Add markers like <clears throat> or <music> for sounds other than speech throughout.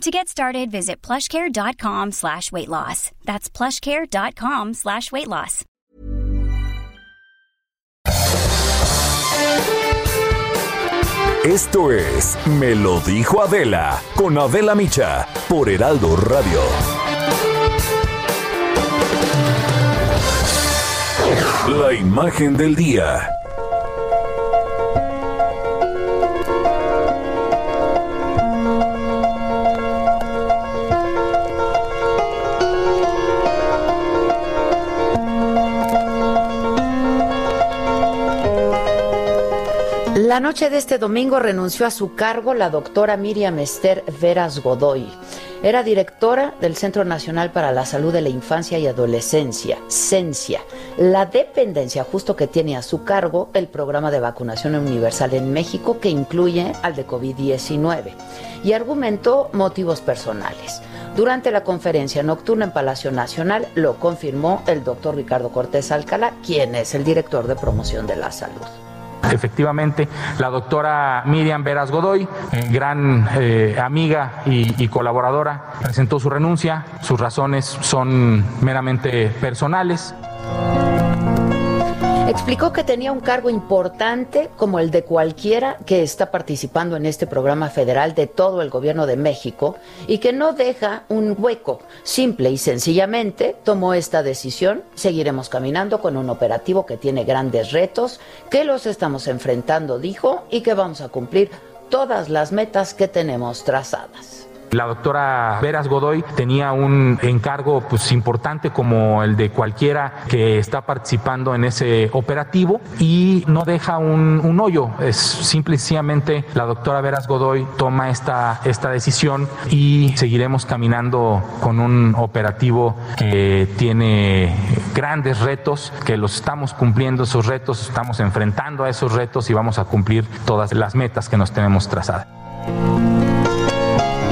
To get started, visit plushcare.com slash weight loss. That's plushcare.com slash weight loss. Esto es Me lo dijo Adela con Adela Micha por Heraldo Radio. La imagen del día. La noche de este domingo renunció a su cargo la doctora Miriam Esther Veras Godoy. Era directora del Centro Nacional para la Salud de la Infancia y Adolescencia, CENCIA, la dependencia justo que tiene a su cargo el programa de vacunación universal en México que incluye al de COVID-19 y argumentó motivos personales. Durante la conferencia nocturna en Palacio Nacional lo confirmó el doctor Ricardo Cortés Alcalá, quien es el director de promoción de la salud. Efectivamente, la doctora Miriam Veras Godoy, gran eh, amiga y colaboradora, presentó su renuncia. Sus razones son meramente personales. Explicó que tenía un cargo importante como el de cualquiera que está participando en este programa federal de todo el gobierno de México y que no deja un hueco. Simple y sencillamente tomó esta decisión. Seguiremos caminando con un operativo que tiene grandes retos, que los estamos enfrentando, dijo, y que vamos a cumplir todas las metas que tenemos trazadas. La doctora Veras Godoy tenía un encargo pues, importante como el de cualquiera que está participando en ese operativo y no deja un, un hoyo. Es simplemente la doctora Veras Godoy toma esta, esta decisión y seguiremos caminando con un operativo que tiene grandes retos, que los estamos cumpliendo esos retos, estamos enfrentando a esos retos y vamos a cumplir todas las metas que nos tenemos trazadas.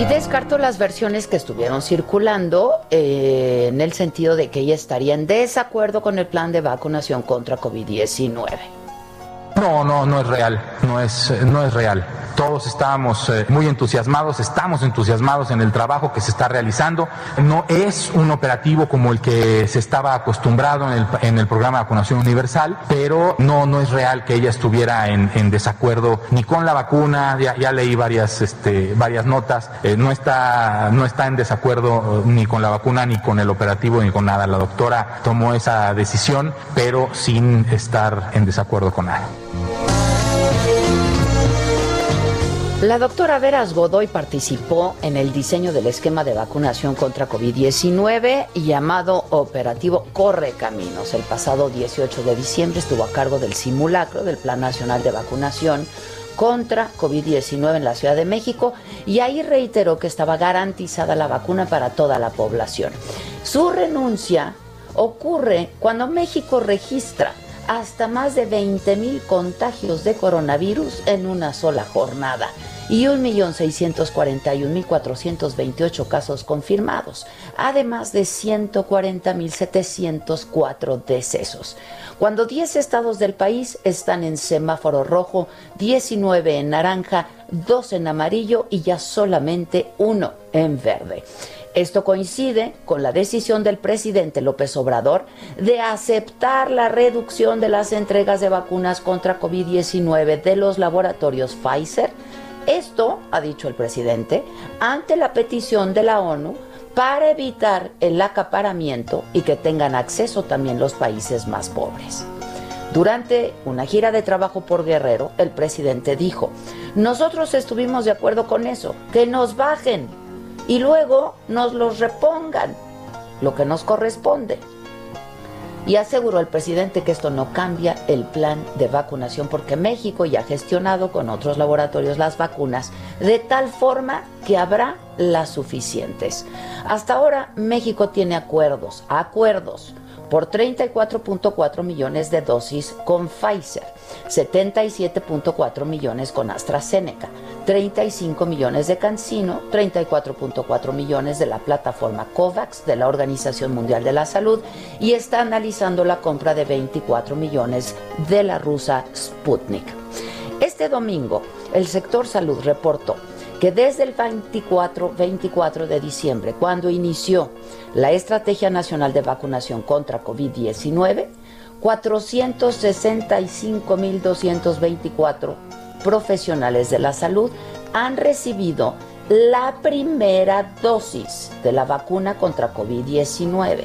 Y descartó las versiones que estuvieron circulando eh, en el sentido de que ella estaría en desacuerdo con el plan de vacunación contra COVID-19. No, no, no es real, no es, no es real. Todos estábamos eh, muy entusiasmados, estamos entusiasmados en el trabajo que se está realizando. No es un operativo como el que se estaba acostumbrado en el, en el programa de vacunación universal, pero no, no es real que ella estuviera en, en desacuerdo ni con la vacuna, ya, ya leí varias, este, varias notas, eh, no, está, no está en desacuerdo eh, ni con la vacuna, ni con el operativo, ni con nada. La doctora tomó esa decisión, pero sin estar en desacuerdo con nada. La doctora Veras Godoy participó en el diseño del esquema de vacunación contra COVID-19 llamado Operativo Corre Caminos. El pasado 18 de diciembre estuvo a cargo del simulacro del Plan Nacional de Vacunación contra COVID-19 en la Ciudad de México y ahí reiteró que estaba garantizada la vacuna para toda la población. Su renuncia ocurre cuando México registra hasta más de 20 mil contagios de coronavirus en una sola jornada y 1.641.428 casos confirmados, además de 140.704 decesos. Cuando 10 estados del país están en semáforo rojo, 19 en naranja, 2 en amarillo y ya solamente uno en verde. Esto coincide con la decisión del presidente López Obrador de aceptar la reducción de las entregas de vacunas contra COVID-19 de los laboratorios Pfizer. Esto, ha dicho el presidente, ante la petición de la ONU para evitar el acaparamiento y que tengan acceso también los países más pobres. Durante una gira de trabajo por Guerrero, el presidente dijo, nosotros estuvimos de acuerdo con eso, que nos bajen y luego nos los repongan, lo que nos corresponde. Y aseguró el presidente que esto no cambia el plan de vacunación porque México ya ha gestionado con otros laboratorios las vacunas de tal forma que habrá las suficientes. Hasta ahora México tiene acuerdos, acuerdos por 34.4 millones de dosis con Pfizer, 77.4 millones con AstraZeneca, 35 millones de Cancino, 34.4 millones de la plataforma COVAX de la Organización Mundial de la Salud y está analizando la compra de 24 millones de la rusa Sputnik. Este domingo, el sector salud reportó que desde el 24, 24 de diciembre, cuando inició la Estrategia Nacional de Vacunación contra COVID-19, 465.224 profesionales de la salud han recibido la primera dosis de la vacuna contra COVID-19.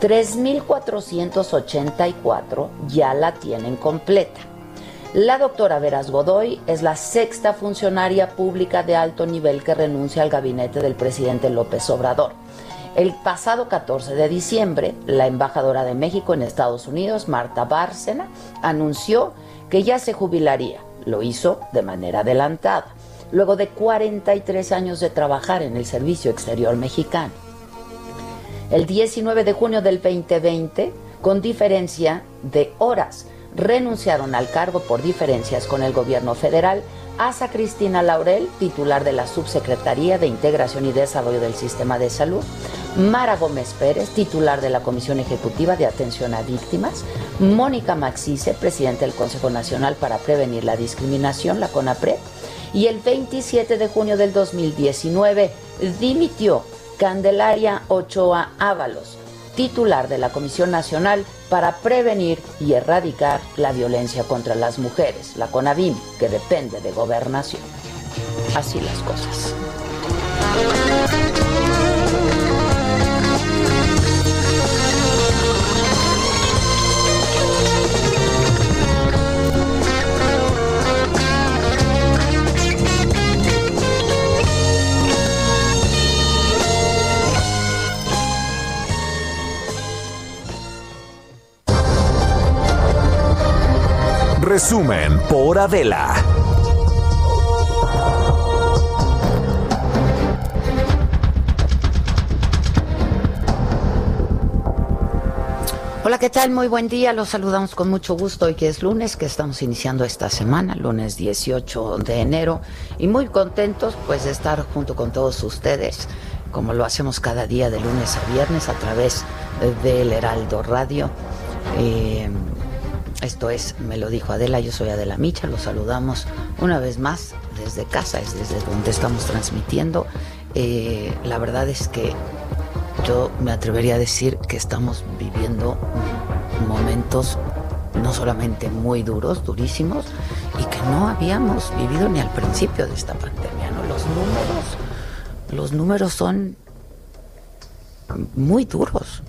3.484 ya la tienen completa. La doctora Veras Godoy es la sexta funcionaria pública de alto nivel que renuncia al gabinete del presidente López Obrador. El pasado 14 de diciembre, la embajadora de México en Estados Unidos, Marta Bárcena, anunció que ya se jubilaría. Lo hizo de manera adelantada, luego de 43 años de trabajar en el Servicio Exterior Mexicano. El 19 de junio del 2020, con diferencia de horas, renunciaron al cargo por diferencias con el gobierno federal Asa Cristina Laurel, titular de la Subsecretaría de Integración y Desarrollo del Sistema de Salud, Mara Gómez Pérez, titular de la Comisión Ejecutiva de Atención a Víctimas, Mónica Maxice, presidente del Consejo Nacional para Prevenir la Discriminación, la CONAPRE, y el 27 de junio del 2019 dimitió Candelaria Ochoa Ábalos, titular de la Comisión Nacional para Prevenir y Erradicar la Violencia contra las Mujeres, la CONAVIM, que depende de gobernación. Así las cosas. Resumen por Adela. Hola, ¿qué tal? Muy buen día. Los saludamos con mucho gusto hoy que es lunes, que estamos iniciando esta semana, lunes 18 de enero, y muy contentos pues de estar junto con todos ustedes, como lo hacemos cada día de lunes a viernes a través del Heraldo Radio. Eh, esto es, me lo dijo Adela, yo soy Adela Micha, los saludamos una vez más desde casa, es desde donde estamos transmitiendo. Eh, la verdad es que yo me atrevería a decir que estamos viviendo momentos no solamente muy duros, durísimos, y que no habíamos vivido ni al principio de esta pandemia. ¿no? Los números, los números son muy duros.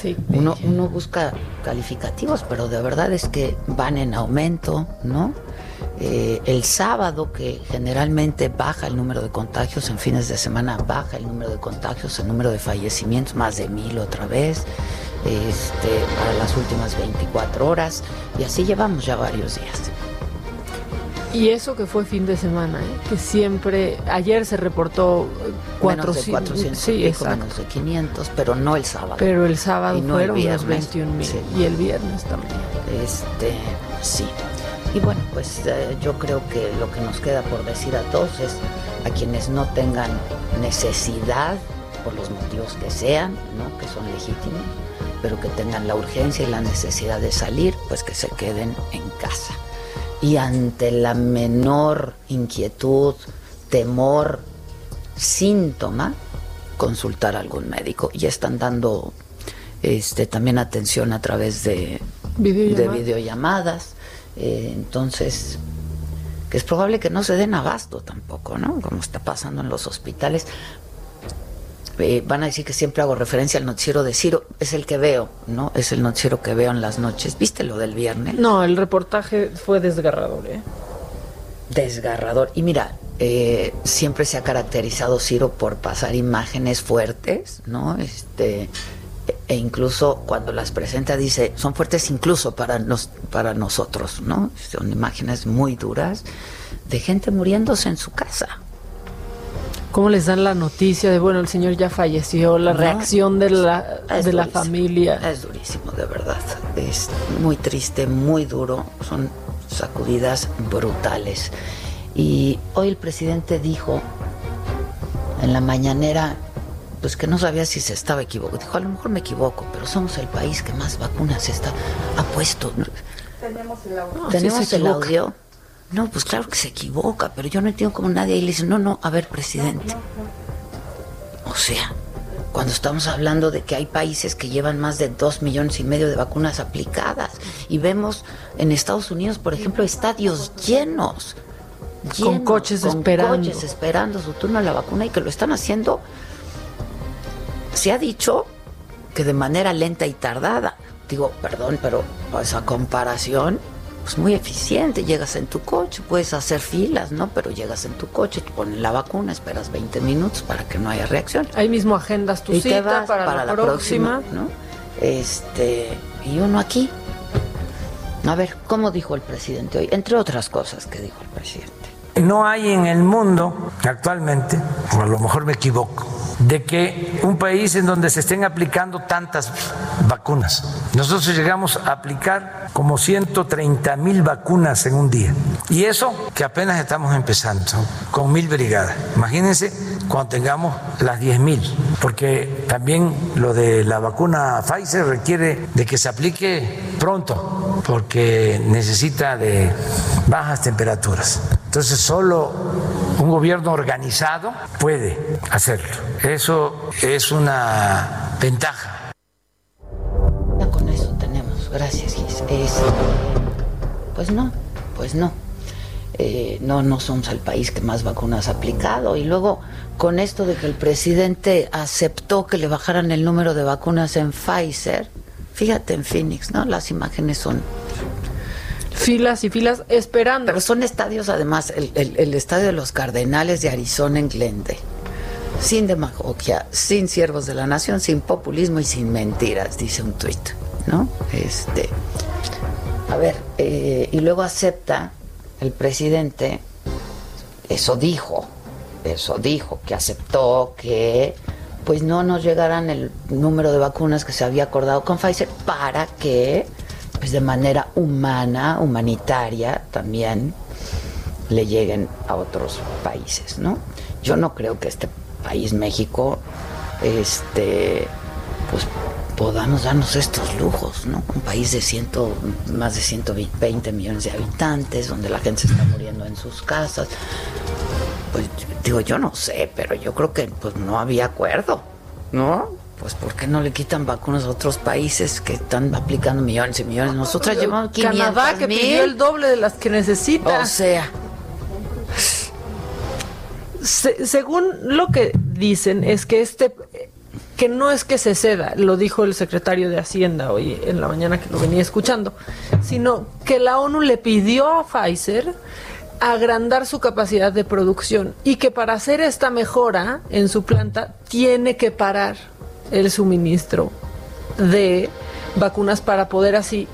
Sí, Uno, uno busca calificativos, pero de verdad es que van en aumento, ¿no? Eh, el sábado, que generalmente baja el número de contagios, en fines de semana baja el número de contagios, el número de fallecimientos, más de mil otra vez, este, para las últimas 24 horas, y así llevamos ya varios días. Y eso que fue fin de semana, ¿eh? que siempre, ayer se reportó eh, Menos de 400, 400 sí, y pico, exacto. menos de 500, pero no el sábado. Pero el sábado Y no el fueron viernes. 21 mil Sí. y el viernes también. Este, sí. Y bueno, pues eh, yo creo que lo que nos queda por decir a todos es a quienes no tengan necesidad, por los motivos que sean, ¿no? que son legítimos, pero que tengan la urgencia y la necesidad de salir, pues que se queden en casa. Y ante la menor inquietud, temor, síntoma, consultar a algún médico. Y están dando este, también atención a través de, Videollamada. de videollamadas. Eh, entonces, que es probable que no se den abasto tampoco, ¿no? Como está pasando en los hospitales. Eh, van a decir que siempre hago referencia al noticiero de Ciro, es el que veo, ¿no? Es el noticiero que veo en las noches. ¿Viste lo del viernes? No, el reportaje fue desgarrador, ¿eh? Desgarrador. Y mira, eh, siempre se ha caracterizado Ciro por pasar imágenes fuertes, ¿no? Este, e incluso cuando las presenta dice, son fuertes incluso para, nos, para nosotros, ¿no? Son imágenes muy duras de gente muriéndose en su casa. ¿Cómo les dan la noticia de, bueno, el señor ya falleció, la reacción de la, de la familia? Es durísimo, de verdad. Es muy triste, muy duro. Son sacudidas brutales. Y hoy el presidente dijo en la mañanera, pues que no sabía si se estaba equivocando. Dijo, a lo mejor me equivoco, pero somos el país que más vacunas está, ha puesto. Tenemos el audio. ¿Tenemos el audio? No, pues claro que se equivoca, pero yo no entiendo cómo nadie ahí le dice, no, no, a ver, presidente. O sea, cuando estamos hablando de que hay países que llevan más de dos millones y medio de vacunas aplicadas y vemos en Estados Unidos, por ejemplo, estadios llenos, con coches con esperando, coches esperando su turno a la vacuna y que lo están haciendo. Se ha dicho que de manera lenta y tardada. Digo, perdón, pero esa comparación pues muy eficiente. Llegas en tu coche, puedes hacer filas, ¿no? Pero llegas en tu coche, te ponen la vacuna, esperas 20 minutos para que no haya reacción. Ahí mismo agendas tu y cita te vas para, la, próxima. ¿no? Este, y uno aquí. A ver, ¿cómo dijo el presidente hoy? Entre otras cosas que dijo el presidente. No hay en el mundo actualmente, o a lo mejor me equivoco, de que un país en donde se estén aplicando tantas vacunas. Nosotros llegamos a aplicar como 130 mil vacunas en un día. Y eso que apenas estamos empezando, con mil brigadas. Imagínense cuando tengamos las 10 mil, porque también lo de la vacuna Pfizer requiere de que se aplique pronto, porque necesita de bajas temperaturas. Entonces solo un gobierno organizado puede hacerlo. Eso es una ventaja. Con eso tenemos, gracias Gis. Pues no, pues no. Eh, no, no somos el país que más vacunas ha aplicado. Y luego, con esto de que el presidente aceptó que le bajaran el número de vacunas en Pfizer, fíjate en Phoenix, ¿no? Las imágenes son filas y filas esperando. Pero son estadios, además, el, el, estadio de los Cardenales de Arizona en Glendale. Sin demagogia, sin siervos de la nación, sin populismo y sin mentiras, dice un tuit, ¿no? Este, a ver, eh, y luego acepta el presidente, eso dijo, eso dijo, que aceptó que pues no nos llegaran el número de vacunas que se había acordado con Pfizer para que pues de manera humana, humanitaria también le lleguen a otros países, ¿no? Yo no creo que este país, México, este, pues podamos darnos estos lujos, ¿no? Un país de ciento, más de 120 millones de habitantes, donde la gente se está muriendo en sus casas. Pues digo, yo no sé, pero yo creo que pues no había acuerdo, ¿no? Pues ¿por qué no le quitan vacunas a otros países que están aplicando millones y millones? Nosotras llevamos 500 Canadá que mil. pidió el doble de las que necesita. O sea, Se- según lo que dicen es que este que no es que se ceda, lo dijo el secretario de Hacienda hoy en la mañana que lo venía escuchando, sino que la ONU le pidió a Pfizer agrandar su capacidad de producción y que para hacer esta mejora en su planta tiene que parar el suministro de vacunas para poder así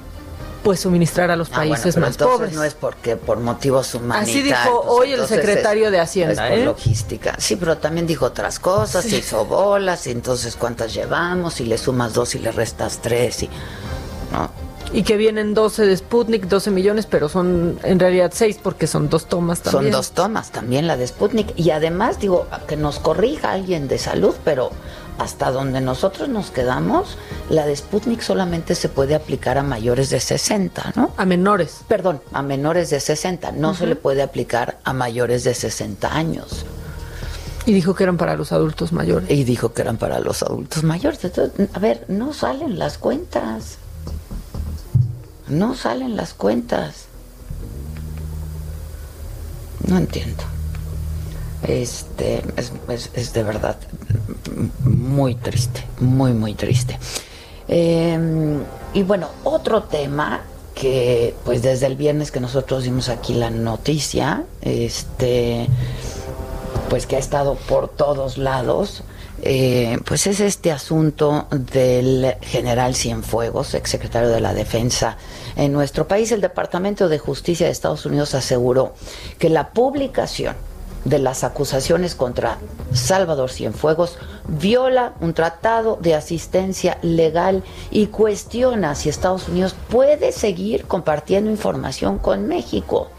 pues suministrar a los ah, países más pobres. no es porque por motivos humanitarios. Así dijo hoy el secretario es- de Hacienda, es por ¿eh? logística. Sí, pero también dijo otras cosas, se hizo bolas, y entonces cuántas llevamos, y le sumas dos y le restas tres, y no. Y que vienen 12 de Sputnik, 12 millones, pero son en realidad 6 porque son dos tomas también. Son dos tomas, también la de Sputnik. Y además, digo, que nos corrija alguien de salud, pero hasta donde nosotros nos quedamos, la de Sputnik solamente se puede aplicar a mayores de 60, ¿no? A menores. Perdón, a menores de 60. No se le puede aplicar a mayores de 60 años. Y dijo que eran para los adultos mayores. Y dijo que eran para los adultos mayores. Entonces, a ver, no salen las cuentas. No salen las cuentas. No entiendo. Este es, de verdad muy triste, muy, muy triste. Eh, y bueno, otro tema que pues desde el viernes que nosotros dimos aquí la noticia, este pues que ha estado por todos lados, eh, pues es este asunto del general Cienfuegos, exsecretario de la Defensa en nuestro país. El Departamento de Justicia de Estados Unidos aseguró que la publicación de las acusaciones contra Salvador Cienfuegos viola un tratado de asistencia legal y cuestiona si Estados Unidos puede seguir compartiendo información con México.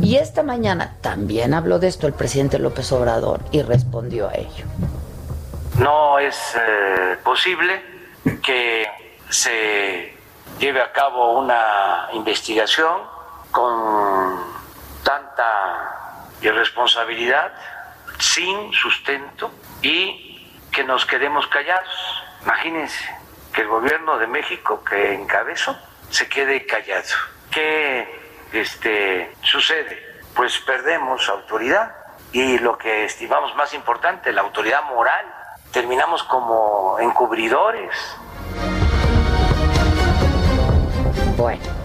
Y esta mañana también habló de esto el presidente López Obrador y respondió a ello. No es eh, posible que se lleve a cabo una investigación con tanta irresponsabilidad, sin sustento y que nos quedemos callados. Imagínense que el gobierno de México que encabezo se quede callado. ¿Qué este, sucede? Pues perdemos autoridad y lo que estimamos más importante, la autoridad moral. Terminamos como encubridores. Bueno,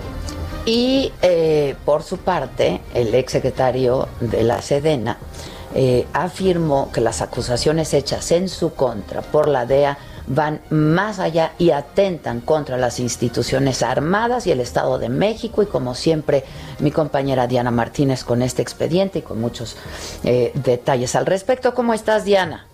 y eh, por su parte, el exsecretario de la Sedena eh, afirmó que las acusaciones hechas en su contra por la DEA van más allá y atentan contra las instituciones armadas y el Estado de México y como siempre mi compañera Diana Martínez con este expediente y con muchos eh, detalles al respecto. ¿Cómo estás Diana?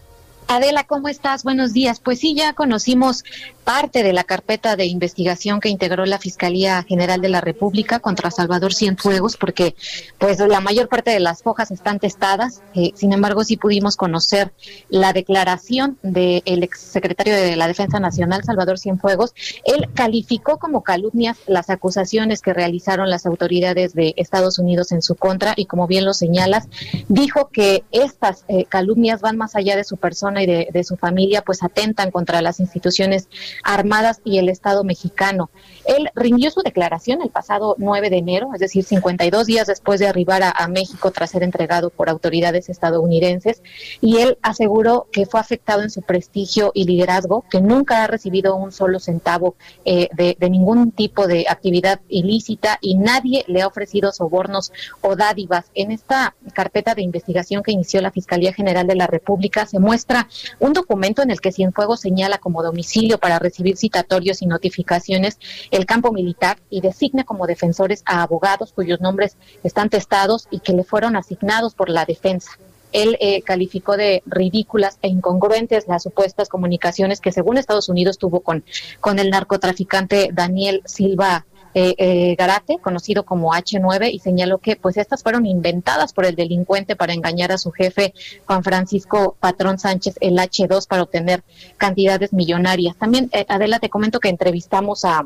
Adela, ¿cómo estás? Buenos días. Pues sí, ya conocimos parte de la carpeta de investigación que integró la Fiscalía General de la República contra Salvador Cienfuegos, porque pues la mayor parte de las hojas están testadas. Eh, sin embargo, sí pudimos conocer la declaración del exsecretario de la Defensa Nacional, Salvador Cienfuegos. Él calificó como calumnias las acusaciones que realizaron las autoridades de Estados Unidos en su contra y como bien lo señalas, dijo que estas eh, calumnias van más allá de su persona y de, su familia, pues atentan contra las instituciones Armadas y el Estado mexicano. Él rindió su declaración el pasado 9 de enero, es decir, 52 días después de arribar a, México tras ser entregado por autoridades estadounidenses, y él aseguró que fue afectado en su prestigio y liderazgo, que nunca ha recibido un solo centavo eh, de ningún tipo de actividad ilícita y nadie le ha ofrecido sobornos o dádivas. En esta carpeta de investigación que inició la Fiscalía General de la República se muestra un documento en el que Cienfuegos señala como domicilio para recibir citatorios y notificaciones el campo militar y designa como defensores a abogados cuyos nombres están testados y que le fueron asignados por la defensa. Él eh, calificó de ridículas e incongruentes las supuestas comunicaciones que según Estados Unidos tuvo con, con el narcotraficante Daniel Silva eh, eh, Garate, conocido como H9, y señaló que pues estas fueron inventadas por el delincuente para engañar a su jefe Juan Francisco Patrón Sánchez, el H2, para obtener cantidades millonarias. También, eh, Adela, te comento que entrevistamos a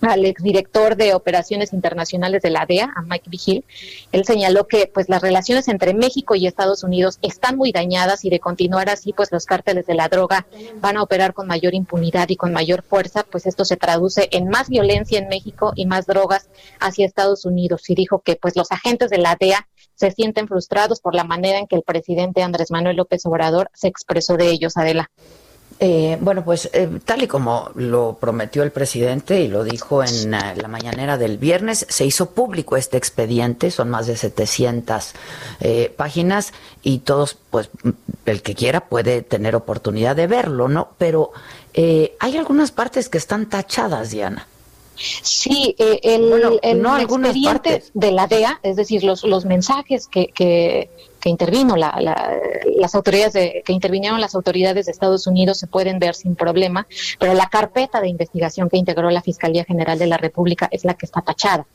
al exdirector de operaciones internacionales de la DEA, a Mike Vigil, él señaló que pues las relaciones entre México y Estados Unidos están muy dañadas y de continuar así pues los cárteles de la droga van a operar con mayor impunidad y con mayor fuerza, pues esto se traduce en más violencia en México y más drogas hacia Estados Unidos y dijo que pues los agentes de la DEA se sienten frustrados por la manera en que el presidente Andrés Manuel López Obrador se expresó de ellos, Adela. Eh, bueno, pues eh, tal y como lo prometió el presidente y lo dijo en uh, la mañanera del viernes, se hizo público este expediente, son más de 700 eh, páginas y todos, pues el que quiera puede tener oportunidad de verlo, ¿no? Pero hay algunas partes que están tachadas, Diana. Sí, eh, el, Bueno, el no expediente partes. de la DEA, es decir, los, los mensajes que, que, que intervino la, la- las autoridades de, que intervinieron las autoridades de Estados Unidos se pueden ver sin problema, pero la carpeta de investigación que integró la Fiscalía General de la República es la que está tachada.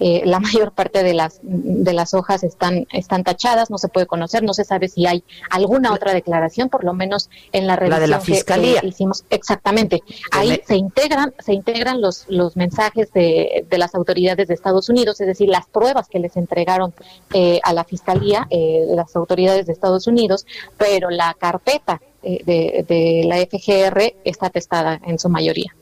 Eh, la <laughs> mayor parte de las de las hojas están están tachadas, no se puede conocer, no se sabe si hay alguna otra declaración, por lo menos en la La revisión de la que- que Fiscalía. hicimos exactamente. Ahí me- se integran se integran los los mensajes de, de las autoridades de Estados Unidos, es decir, las pruebas que les entregaron eh, a la Fiscalía eh, las autoridades de Estados Unidos, pero la carpeta eh, de, de la FGR está testada en su mayoría.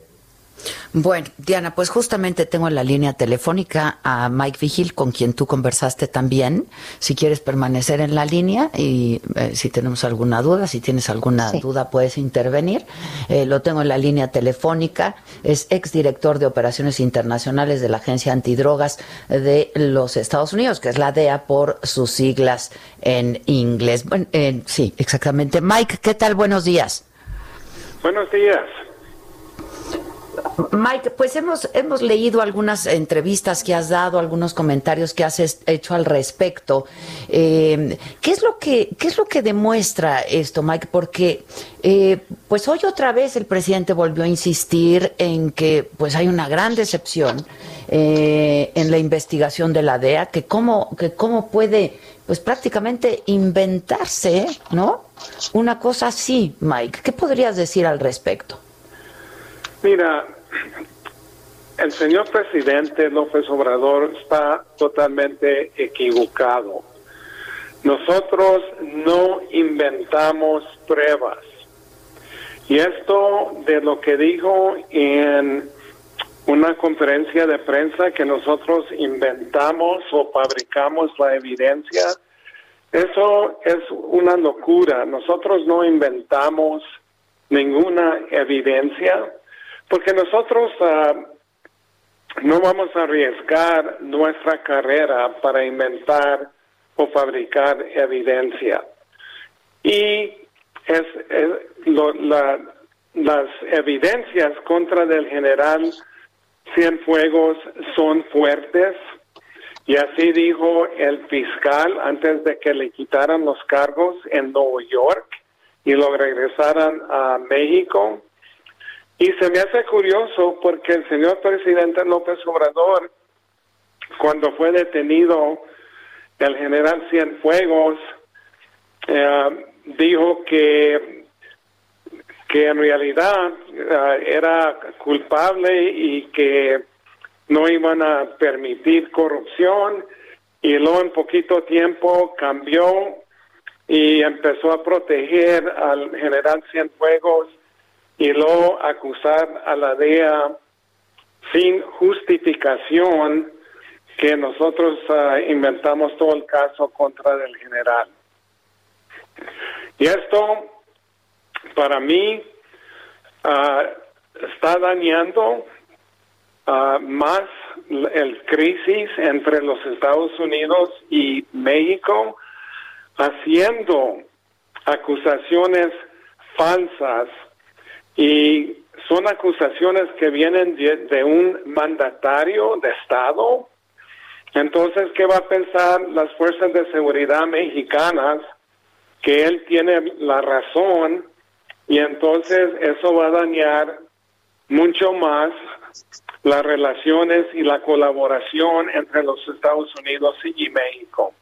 Bueno, Diana, pues justamente tengo en la línea telefónica a Mike Vigil, con quien tú conversaste también. Si quieres permanecer en la línea y eh, si tenemos alguna duda, si tienes alguna Sí. duda, puedes intervenir. Eh, lo tengo en la línea telefónica. Es exdirector de Operaciones Internacionales de la Agencia Antidrogas de los Estados Unidos, que es la DEA por sus siglas en inglés. Bueno, eh, sí, exactamente. Mike, ¿qué tal? Buenos días. Buenos días. Mike, pues hemos, hemos leído algunas entrevistas que has dado, algunos comentarios que has hecho al respecto. Eh, ¿qué, es lo que, ¿Qué es lo que demuestra esto, Mike? Porque eh, pues hoy otra vez el presidente volvió a insistir en que pues hay una gran decepción eh, en la investigación de la DEA, que cómo, que cómo puede pues prácticamente inventarse, ¿no? Una cosa así, Mike. ¿Qué podrías decir al respecto? Mira, el señor presidente López Obrador está totalmente equivocado. Nosotros no inventamos pruebas. Y esto de lo que dijo en una conferencia de prensa que nosotros inventamos o fabricamos la evidencia, eso es una locura. Nosotros no inventamos ninguna evidencia porque nosotros ah, no vamos a arriesgar nuestra carrera para inventar o fabricar evidencia. Y es, las evidencias contra el general Cienfuegos son fuertes y así dijo el fiscal antes de que le quitaran los cargos en Nueva York y lo regresaran a México. Y se me hace curioso porque el señor presidente López Obrador, cuando fue detenido el general Cienfuegos, eh, dijo que, que en realidad eh, era culpable y que no iban a permitir corrupción. Y luego en poquito tiempo cambió y empezó a proteger al general Cienfuegos y luego acusar a la DEA sin justificación que nosotros ah, inventamos todo el caso contra el general. Y esto, para mí, ah, está dañando ah, más el crisis entre los Estados Unidos y México, haciendo acusaciones falsas y son acusaciones que vienen de, un mandatario de Estado. Entonces, ¿qué va a pensar las fuerzas de seguridad mexicanas? Que él tiene la razón y entonces eso va a dañar mucho más las relaciones y la colaboración entre los Estados Unidos y México.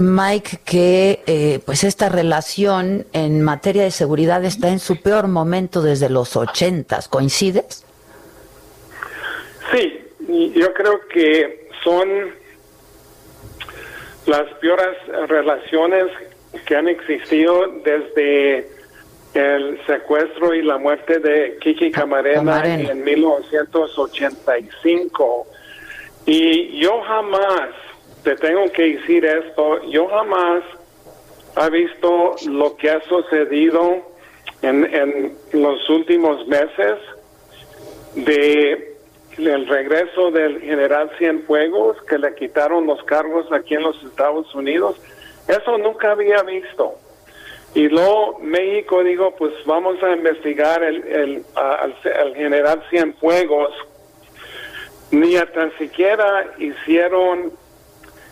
Mike, que eh, pues esta relación en materia de seguridad está en su peor momento desde los ochentas. ¿Coincides? Sí, yo creo que son las peores relaciones que han existido desde el secuestro y la muerte de Kiki Camarena, Camarena. en 1985. Y yo jamás te tengo que decir esto, yo jamás he visto lo que ha sucedido en, en los últimos meses de el regreso del general Cienfuegos, que le quitaron los cargos aquí en los Estados Unidos. Eso nunca había visto. Y luego México dijo, pues vamos a investigar el, el, al, al general Cienfuegos. Ni tan siquiera hicieron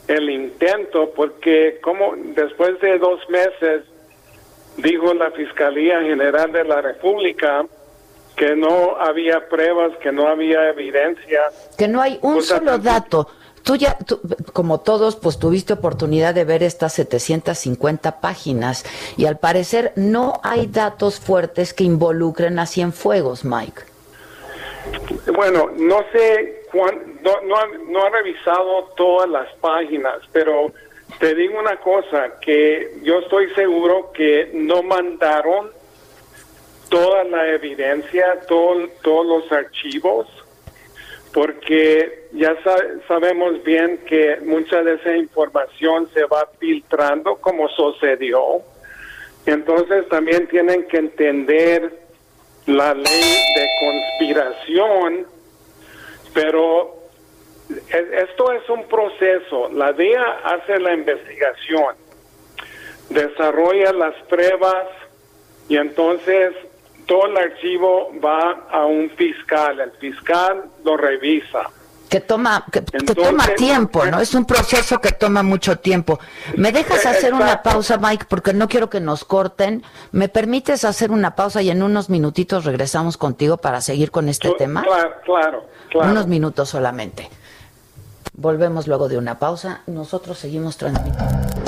el intento, porque como después de dos meses dijo la Fiscalía General de la República que no había pruebas, que no había evidencia. Que no hay un solo dato. Tú ya, como todos, pues tuviste oportunidad de ver estas 750 páginas y al parecer no hay datos fuertes que involucren a Cienfuegos, Mike. Bueno, no sé no, no, no revisado todas las páginas, pero te digo una cosa, que yo estoy seguro que no mandaron toda la evidencia, todo, todos los archivos, porque ya sabemos bien que mucha de esa información se va filtrando como sucedió. Entonces también tienen que entender la ley de conspiración pero esto es un proceso. La DEA hace la investigación, desarrolla las pruebas y entonces todo el archivo va a un fiscal, el fiscal lo revisa. Que toma, que, toma tiempo, ¿no? Es un proceso que toma mucho tiempo. ¿Me dejas hacer una pausa, Mike? Porque no quiero que nos corten. ¿Me permites hacer una pausa y en unos minutitos regresamos contigo para seguir con este tema? Claro, claro, claro. Unos minutos solamente. Volvemos luego de una pausa. Nosotros seguimos transmitiendo.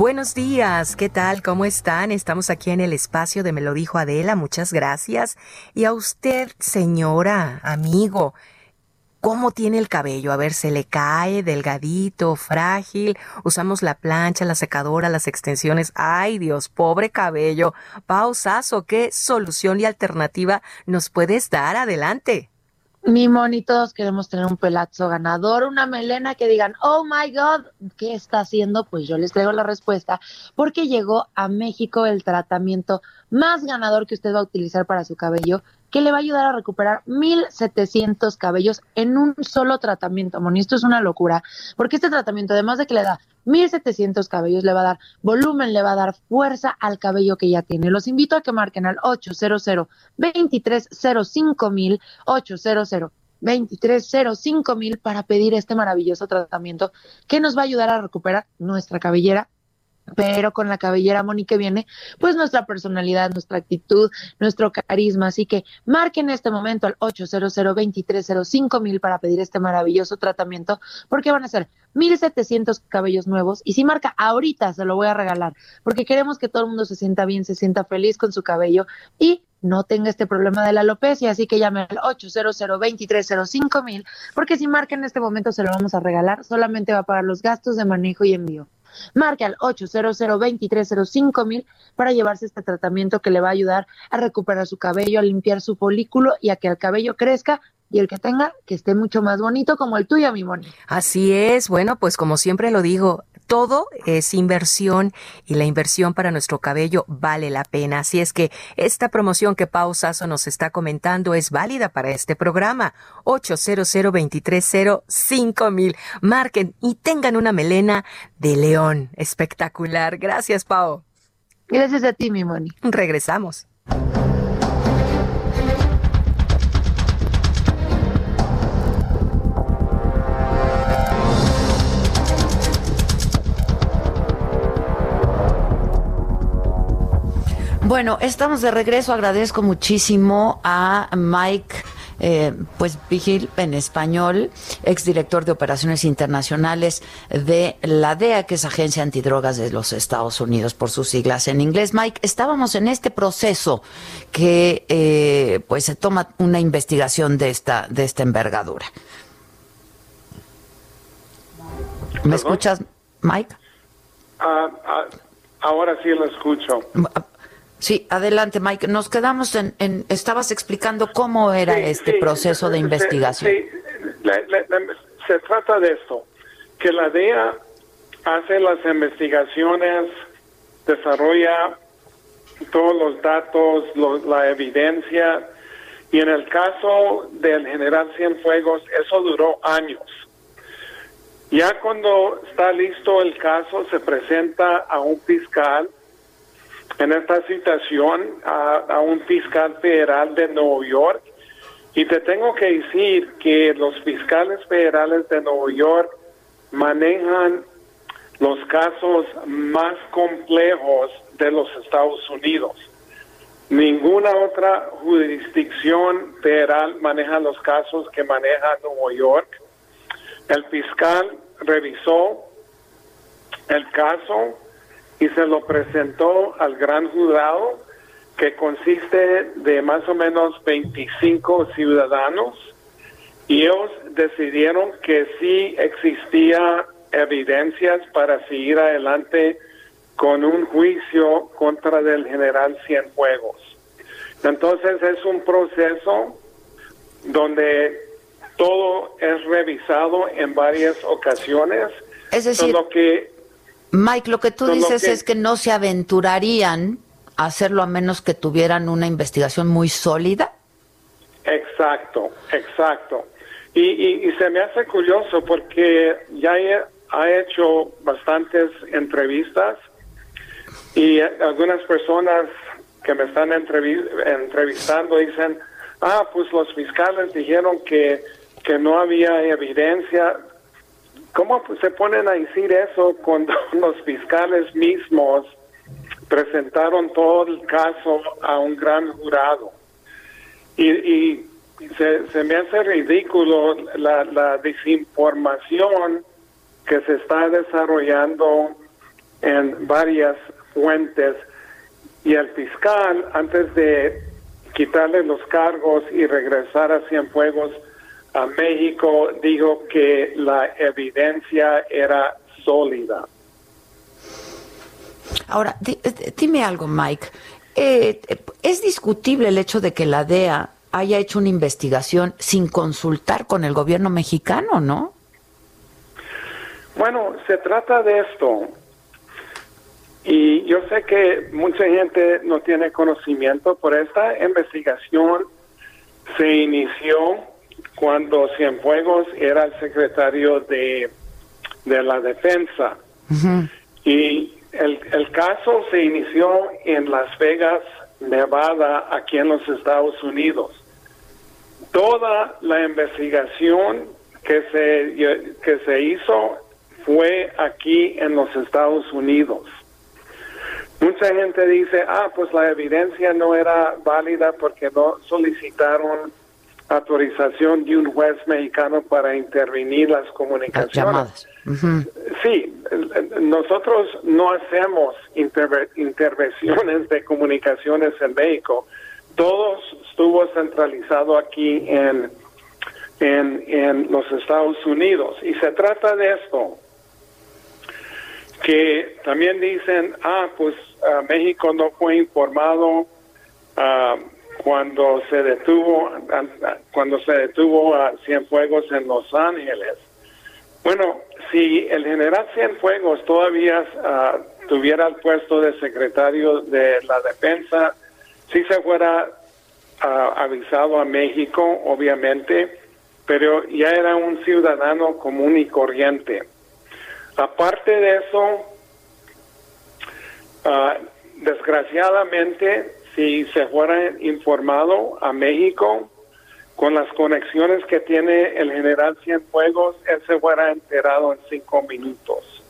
Buenos días, ¿qué tal? ¿Cómo están? Estamos aquí en el espacio de Me lo dijo Adela, muchas gracias. Y a usted, señora, amigo, ¿cómo tiene el cabello? A ver, ¿se le cae delgadito, frágil? Usamos la plancha, la secadora, las extensiones. Ay, Dios, pobre cabello. Pausazo, ¿qué solución y alternativa nos puedes dar? Adelante. Mi Moni, todos queremos tener un pelazo ganador, una melena que digan, oh my God, ¿qué está haciendo? Pues yo les traigo la respuesta, porque llegó a México el tratamiento más ganador que usted va a utilizar para su cabello, que le va a ayudar a recuperar 1700 cabellos en un solo tratamiento, Moni. Esto es una locura, porque este tratamiento, además de que le da 1700 cabellos, le va a dar volumen, le va a dar fuerza al cabello que ya tiene. Los invito a que marquen al 800 2305 mil 800 2305 mil para pedir este maravilloso tratamiento que nos va a ayudar a recuperar nuestra cabellera pero con la cabellera Moni viene, pues nuestra personalidad, nuestra actitud, nuestro carisma. Así que marquen en este momento al 800 2305 mil para pedir este maravilloso tratamiento, porque van a ser 1700 cabellos nuevos. Y si marca ahorita, se lo voy a regalar, porque queremos que todo el mundo se sienta bien, se sienta feliz con su cabello y no tenga este problema de la alopecia, así que llame al 800 2305 mil, porque si marca en este momento se lo vamos a regalar, solamente va a pagar los gastos de manejo y envío. Marque al 800 mil para llevarse este tratamiento que le va a ayudar a recuperar su cabello, a limpiar su folículo y a que el cabello crezca y el que tenga que esté mucho más bonito como el tuyo, mi Moni. Así es, bueno, pues como siempre lo digo, todo es inversión y la inversión para nuestro cabello vale la pena. Así es que esta promoción que Pau Sasso nos está comentando es válida para este programa. 800 mil Marquen y tengan una melena de león. Espectacular. Gracias, Pau. Gracias a ti, mi Moni. Regresamos. Bueno, estamos de regreso. Agradezco muchísimo a Mike. Eh, pues Vigil en español, exdirector de operaciones internacionales de la DEA, que es Agencia Antidrogas de los Estados Unidos, por sus siglas en inglés. Mike, estábamos en este proceso que eh, pues se toma una investigación de esta, de esta envergadura. ¿Me escuchas, Mike? Ah, ah, ahora sí lo escucho. Sí, adelante, Mike. Nos quedamos en, estabas explicando cómo era este proceso de investigación. Sí, se trata de esto, que la DEA hace las investigaciones, desarrolla todos los datos, la evidencia, y en el caso del general Cienfuegos, eso duró años. Ya cuando está listo el caso, se presenta a un fiscal en esta situación a, un fiscal federal de Nueva York y te tengo que decir que los fiscales federales de Nueva York manejan los casos más complejos de los Estados Unidos. Ninguna otra jurisdicción federal maneja los casos que maneja Nueva York. El fiscal revisó el caso y se lo presentó al gran jurado que consiste de más o menos 25 ciudadanos y ellos decidieron que sí existía evidencias para seguir adelante con un juicio contra el general Cienfuegos. Entonces es un proceso donde todo es revisado en varias ocasiones. Es decir, que, Mike, lo que tú dices es que no se aventurarían a hacerlo a menos que tuvieran una investigación muy sólida. Exacto, exacto. Y, se me hace curioso porque ya he, ha hecho bastantes entrevistas y algunas personas que me están entrevistando dicen, ah, pues los fiscales dijeron que, que no había evidencia. ¿Cómo se ponen a decir eso cuando <laughs> los fiscales mismos presentaron todo el caso a un gran jurado? Y, se, se, me hace ridículo la, la desinformación que se está desarrollando en varias fuentes y el fiscal antes de quitarle los cargos y regresar a Cienfuegos a México dijo que la evidencia era sólida. Ahora, dime algo, Mike. Eh, es discutible el hecho de que la DEA haya hecho una investigación sin consultar con el gobierno mexicano, ¿no? Bueno, se trata de esto. Y yo sé que mucha gente no tiene conocimiento, por esta investigación se inició cuando Cienfuegos era el secretario de, de la defensa. Y el, el caso se inició en Las Vegas, Nevada, aquí en los Estados Unidos. Toda la investigación que se, que se hizo fue aquí en los Estados Unidos. Mucha gente dice, ah, pues la evidencia no era válida porque no solicitaron autorización de un juez mexicano para intervenir las comunicaciones. Sí, nosotros no hacemos intervenciones de comunicaciones en México. Todo estuvo centralizado aquí en, en, en los Estados Unidos. Y se trata de esto que también dicen, ah, pues ah, México no fue informado ah, cuando se detuvo, cuando se detuvo a Cienfuegos en Los Ángeles. Bueno, si el general Cienfuegos todavía ah, tuviera el puesto de secretario de la defensa, si se fuera avisado a México, obviamente, pero ya era un ciudadano común y corriente. Aparte de eso, ah, desgraciadamente, si se fuera informado a México con las conexiones que tiene el general Cienfuegos, él se fuera enterado en cinco minutos.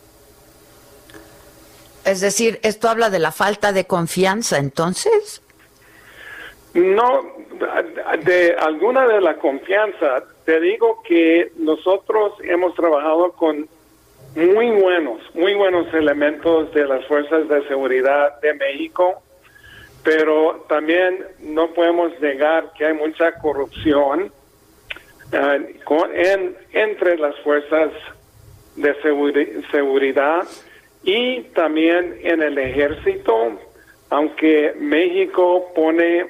Es decir, esto habla de la falta de confianza, entonces. No, de alguna de la confianza. Te digo que nosotros hemos trabajado con muy buenos, muy buenos elementos de las fuerzas de seguridad de México, pero también no podemos negar que hay mucha corrupción eh, en, entre las fuerzas de seguridad y también en el ejército, aunque México pone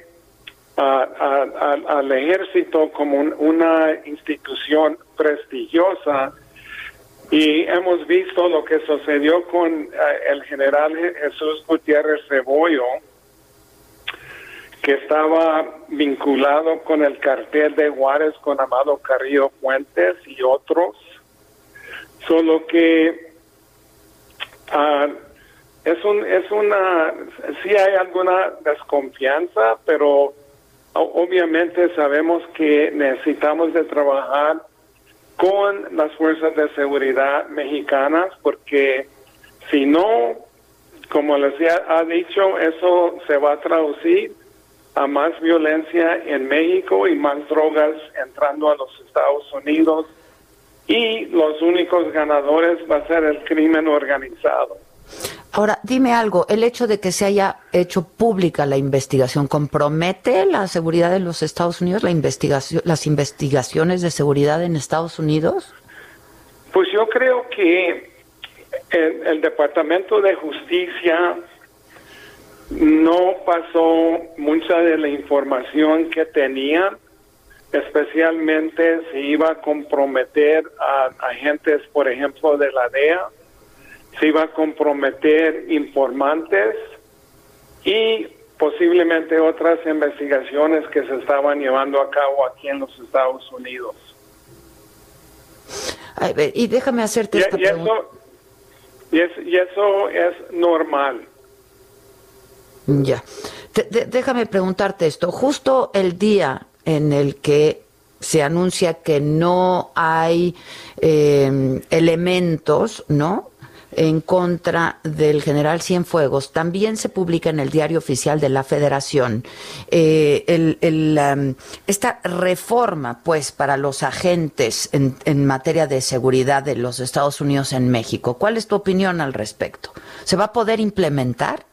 al ejército como una institución prestigiosa, y hemos visto lo que sucedió con eh, el general Jesús Gutiérrez Cebollo, que estaba vinculado con el cartel de Juárez con Amado Carrillo Fuentes y otros. Solo que ah, es un es una sí hay alguna desconfianza, pero obviamente sabemos que necesitamos de trabajar con las fuerzas de seguridad mexicanas, porque si no, como les ha dicho, eso se va a traducir a más violencia en México y más drogas entrando a los Estados Unidos y los únicos ganadores va a ser el crimen organizado. Ahora, dime algo, el hecho de que se haya hecho pública la investigación compromete la seguridad de los Estados Unidos, la investigación, las investigaciones de seguridad en Estados Unidos? Pues yo creo que el, el Departamento de Justicia no pasó mucha de la información que tenía, especialmente si iba a comprometer a agentes, por ejemplo, de la DEA se iba a comprometer informantes y posiblemente otras investigaciones que se estaban llevando a cabo aquí en los Estados Unidos. y déjame hacerte esta pregunta. y, eso es normal. Ya. déjame preguntarte esto. Justo el día en el que se anuncia que no hay eh, elementos, ¿no? en contra del general Cienfuegos también se publica en el diario oficial de la Federación eh, um, esta reforma, pues, para los agentes en, en, materia de seguridad de los Estados Unidos en México. ¿Cuál es tu opinión al respecto? ¿Se va a poder implementar?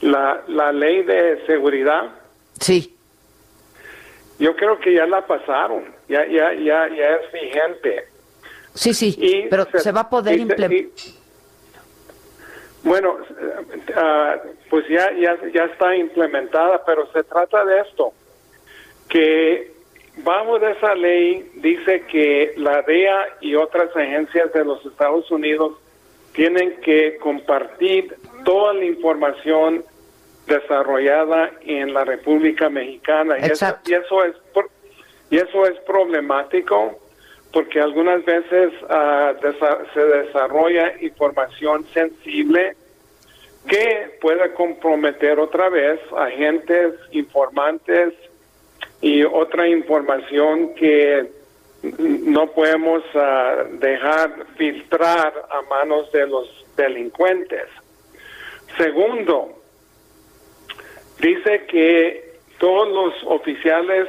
La, la ley de seguridad. Sí. Yo creo que ya la pasaron, ya, ya, ya, ya es vigente. Sí, sí, pero se, va a poder implementar. Bueno, ah, pues ya, ya, ya está implementada, pero se trata de esto, que bajo de esa ley dice que la DEA y otras agencias de los Estados Unidos tienen que compartir toda la información desarrollada en la República Mexicana y eso, y eso es y eso es problemático porque algunas veces ah, se desarrolla información sensible que puede comprometer otra vez agentes, informantes y otra información que no podemos ah, dejar filtrar a manos de los delincuentes. Segundo, dice que todos los oficiales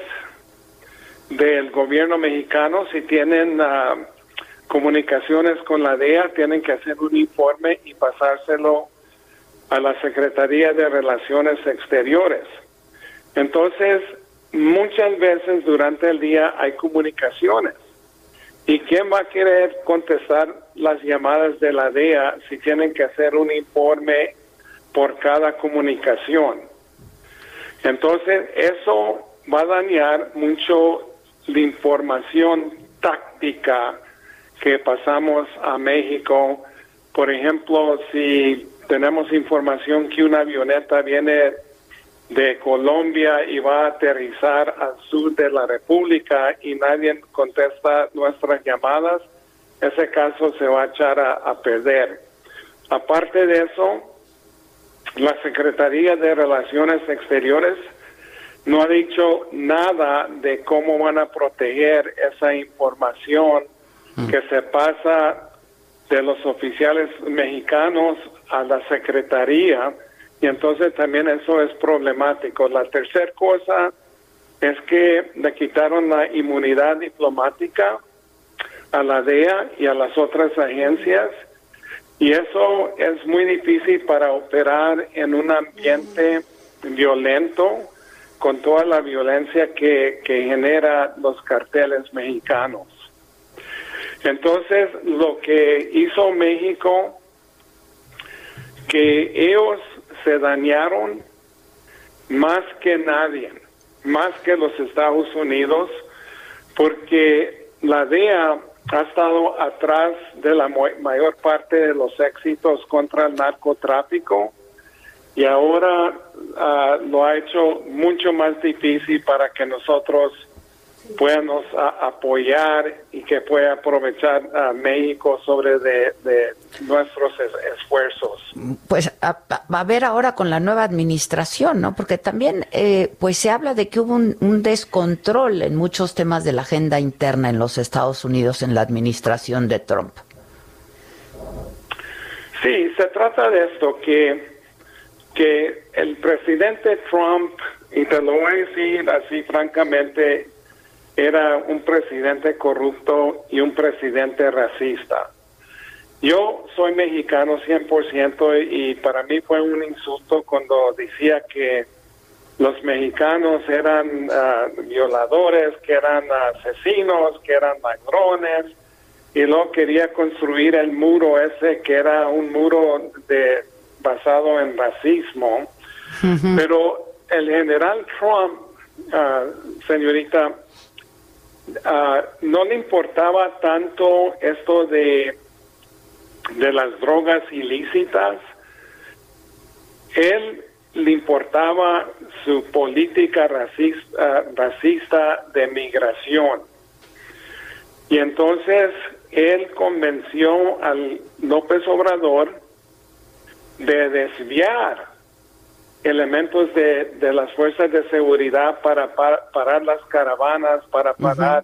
del gobierno mexicano, si tienen ah, comunicaciones con la DEA, tienen que hacer un informe y pasárselo a la Secretaría de Relaciones Exteriores. Entonces, muchas veces durante el día hay comunicaciones. ¿Y quién va a querer contestar las llamadas de la DEA si tienen que hacer un informe por cada comunicación? Entonces, eso va a dañar mucho la información táctica que pasamos a México. Por ejemplo, si tenemos información que una avioneta viene de Colombia y va a aterrizar al sur de la República y nadie contesta nuestras llamadas, ese caso se va a echar a, perder. Aparte de eso, la Secretaría de Relaciones Exteriores no ha dicho nada de cómo van a proteger esa información mm. que se pasa de los oficiales mexicanos a la secretaría y entonces también eso es problemático. La tercera cosa es que le quitaron la inmunidad diplomática a la DEA y a las otras agencias y eso es muy difícil para operar en un ambiente violento con toda la violencia que, que genera los carteles mexicanos. Entonces, lo que hizo México, que ellos se dañaron más que nadie, más que los Estados Unidos, porque la DEA ha estado atrás de la mayor parte de los éxitos contra el narcotráfico y ahora uh, lo ha hecho mucho más difícil para que nosotros podamos apoyar y que pueda aprovechar a México sobre de, nuestros esfuerzos. Pues va a haber ahora con la nueva administración, ¿no? Porque también eh, pues se habla de que hubo un, un, descontrol en muchos temas de la agenda interna en los Estados Unidos en la administración de Trump. Sí, se trata de esto, que que el presidente Trump, y te lo voy a decir así francamente, era un presidente corrupto y un presidente racista. Yo soy mexicano 100% y para mí fue un insulto cuando decía que los mexicanos eran ah, violadores, que eran asesinos, que eran ladrones, y luego quería construir el muro ese que era un muro de basado en racismo. Pero el general Trump, ah, señorita, ah, no le importaba tanto esto de, de las drogas ilícitas. Él le importaba su política racista, racista de migración. Y entonces él convenció al López Obrador de desviar elementos de, de las fuerzas de seguridad para, parar las caravanas, para parar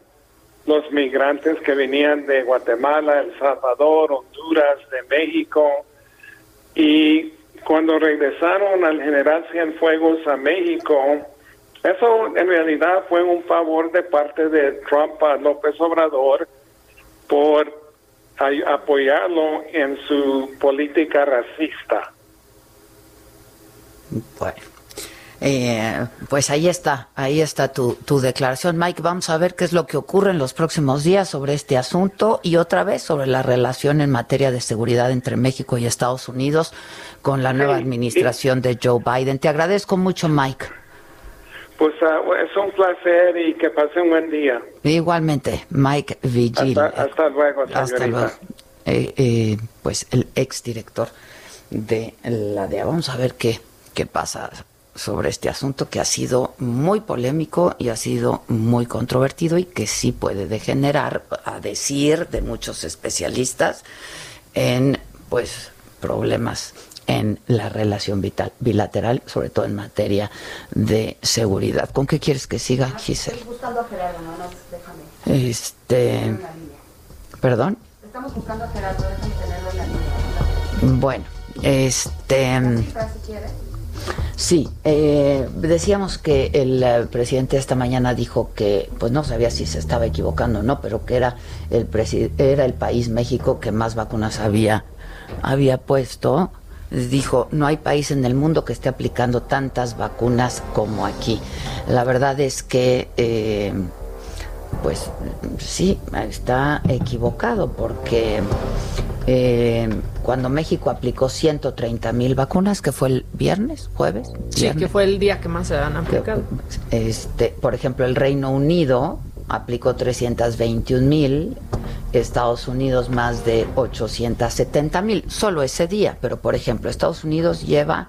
los migrantes que venían de Guatemala, El Salvador, Honduras, de México. Y cuando regresaron al general Cienfuegos a México, eso en realidad fue un favor de parte de Trump a López Obrador por apoyarlo en su política racista. Bueno, eh, pues ahí está, ahí está tu, tu declaración. Mike, vamos a ver qué es lo que ocurre en los próximos días sobre este asunto y otra vez sobre la relación en materia de seguridad entre México y Estados Unidos con la nueva administración de Joe Biden. Te agradezco mucho, Mike. Pues uh, es un placer y que pase un buen día. Igualmente, Mike Vigil. Hasta, luego, Hasta luego. Eh, eh, pues el exdirector de la DEA. Vamos a ver qué, qué pasa sobre este asunto que ha sido muy polémico y ha sido muy controvertido y que sí puede degenerar, a decir de muchos especialistas, en pues problemas en la relación bilateral, sobre todo en materia de seguridad. ¿Con qué quieres que siga, Giselle? Estoy buscando a Gerardo, no, no, déjame. Este... ¿Perdón? Estamos buscando a Gerardo, déjame tenerlo en la línea. Bueno, este... Sí, eh, decíamos que el eh, presidente esta mañana dijo que, pues no sabía si se estaba equivocando o no, pero que era el, era el país México que más vacunas había, había puesto dijo, no hay país en el mundo que esté aplicando tantas vacunas como aquí. La verdad es que, eh, pues sí, está equivocado porque eh, cuando México aplicó 130 mil vacunas, que fue el viernes, jueves. Sí, que fue el día que más se han aplicado. Este, por ejemplo, el Reino Unido aplicó 321 mil, Estados Unidos más de 870 mil, solo ese día, pero por ejemplo, Estados Unidos lleva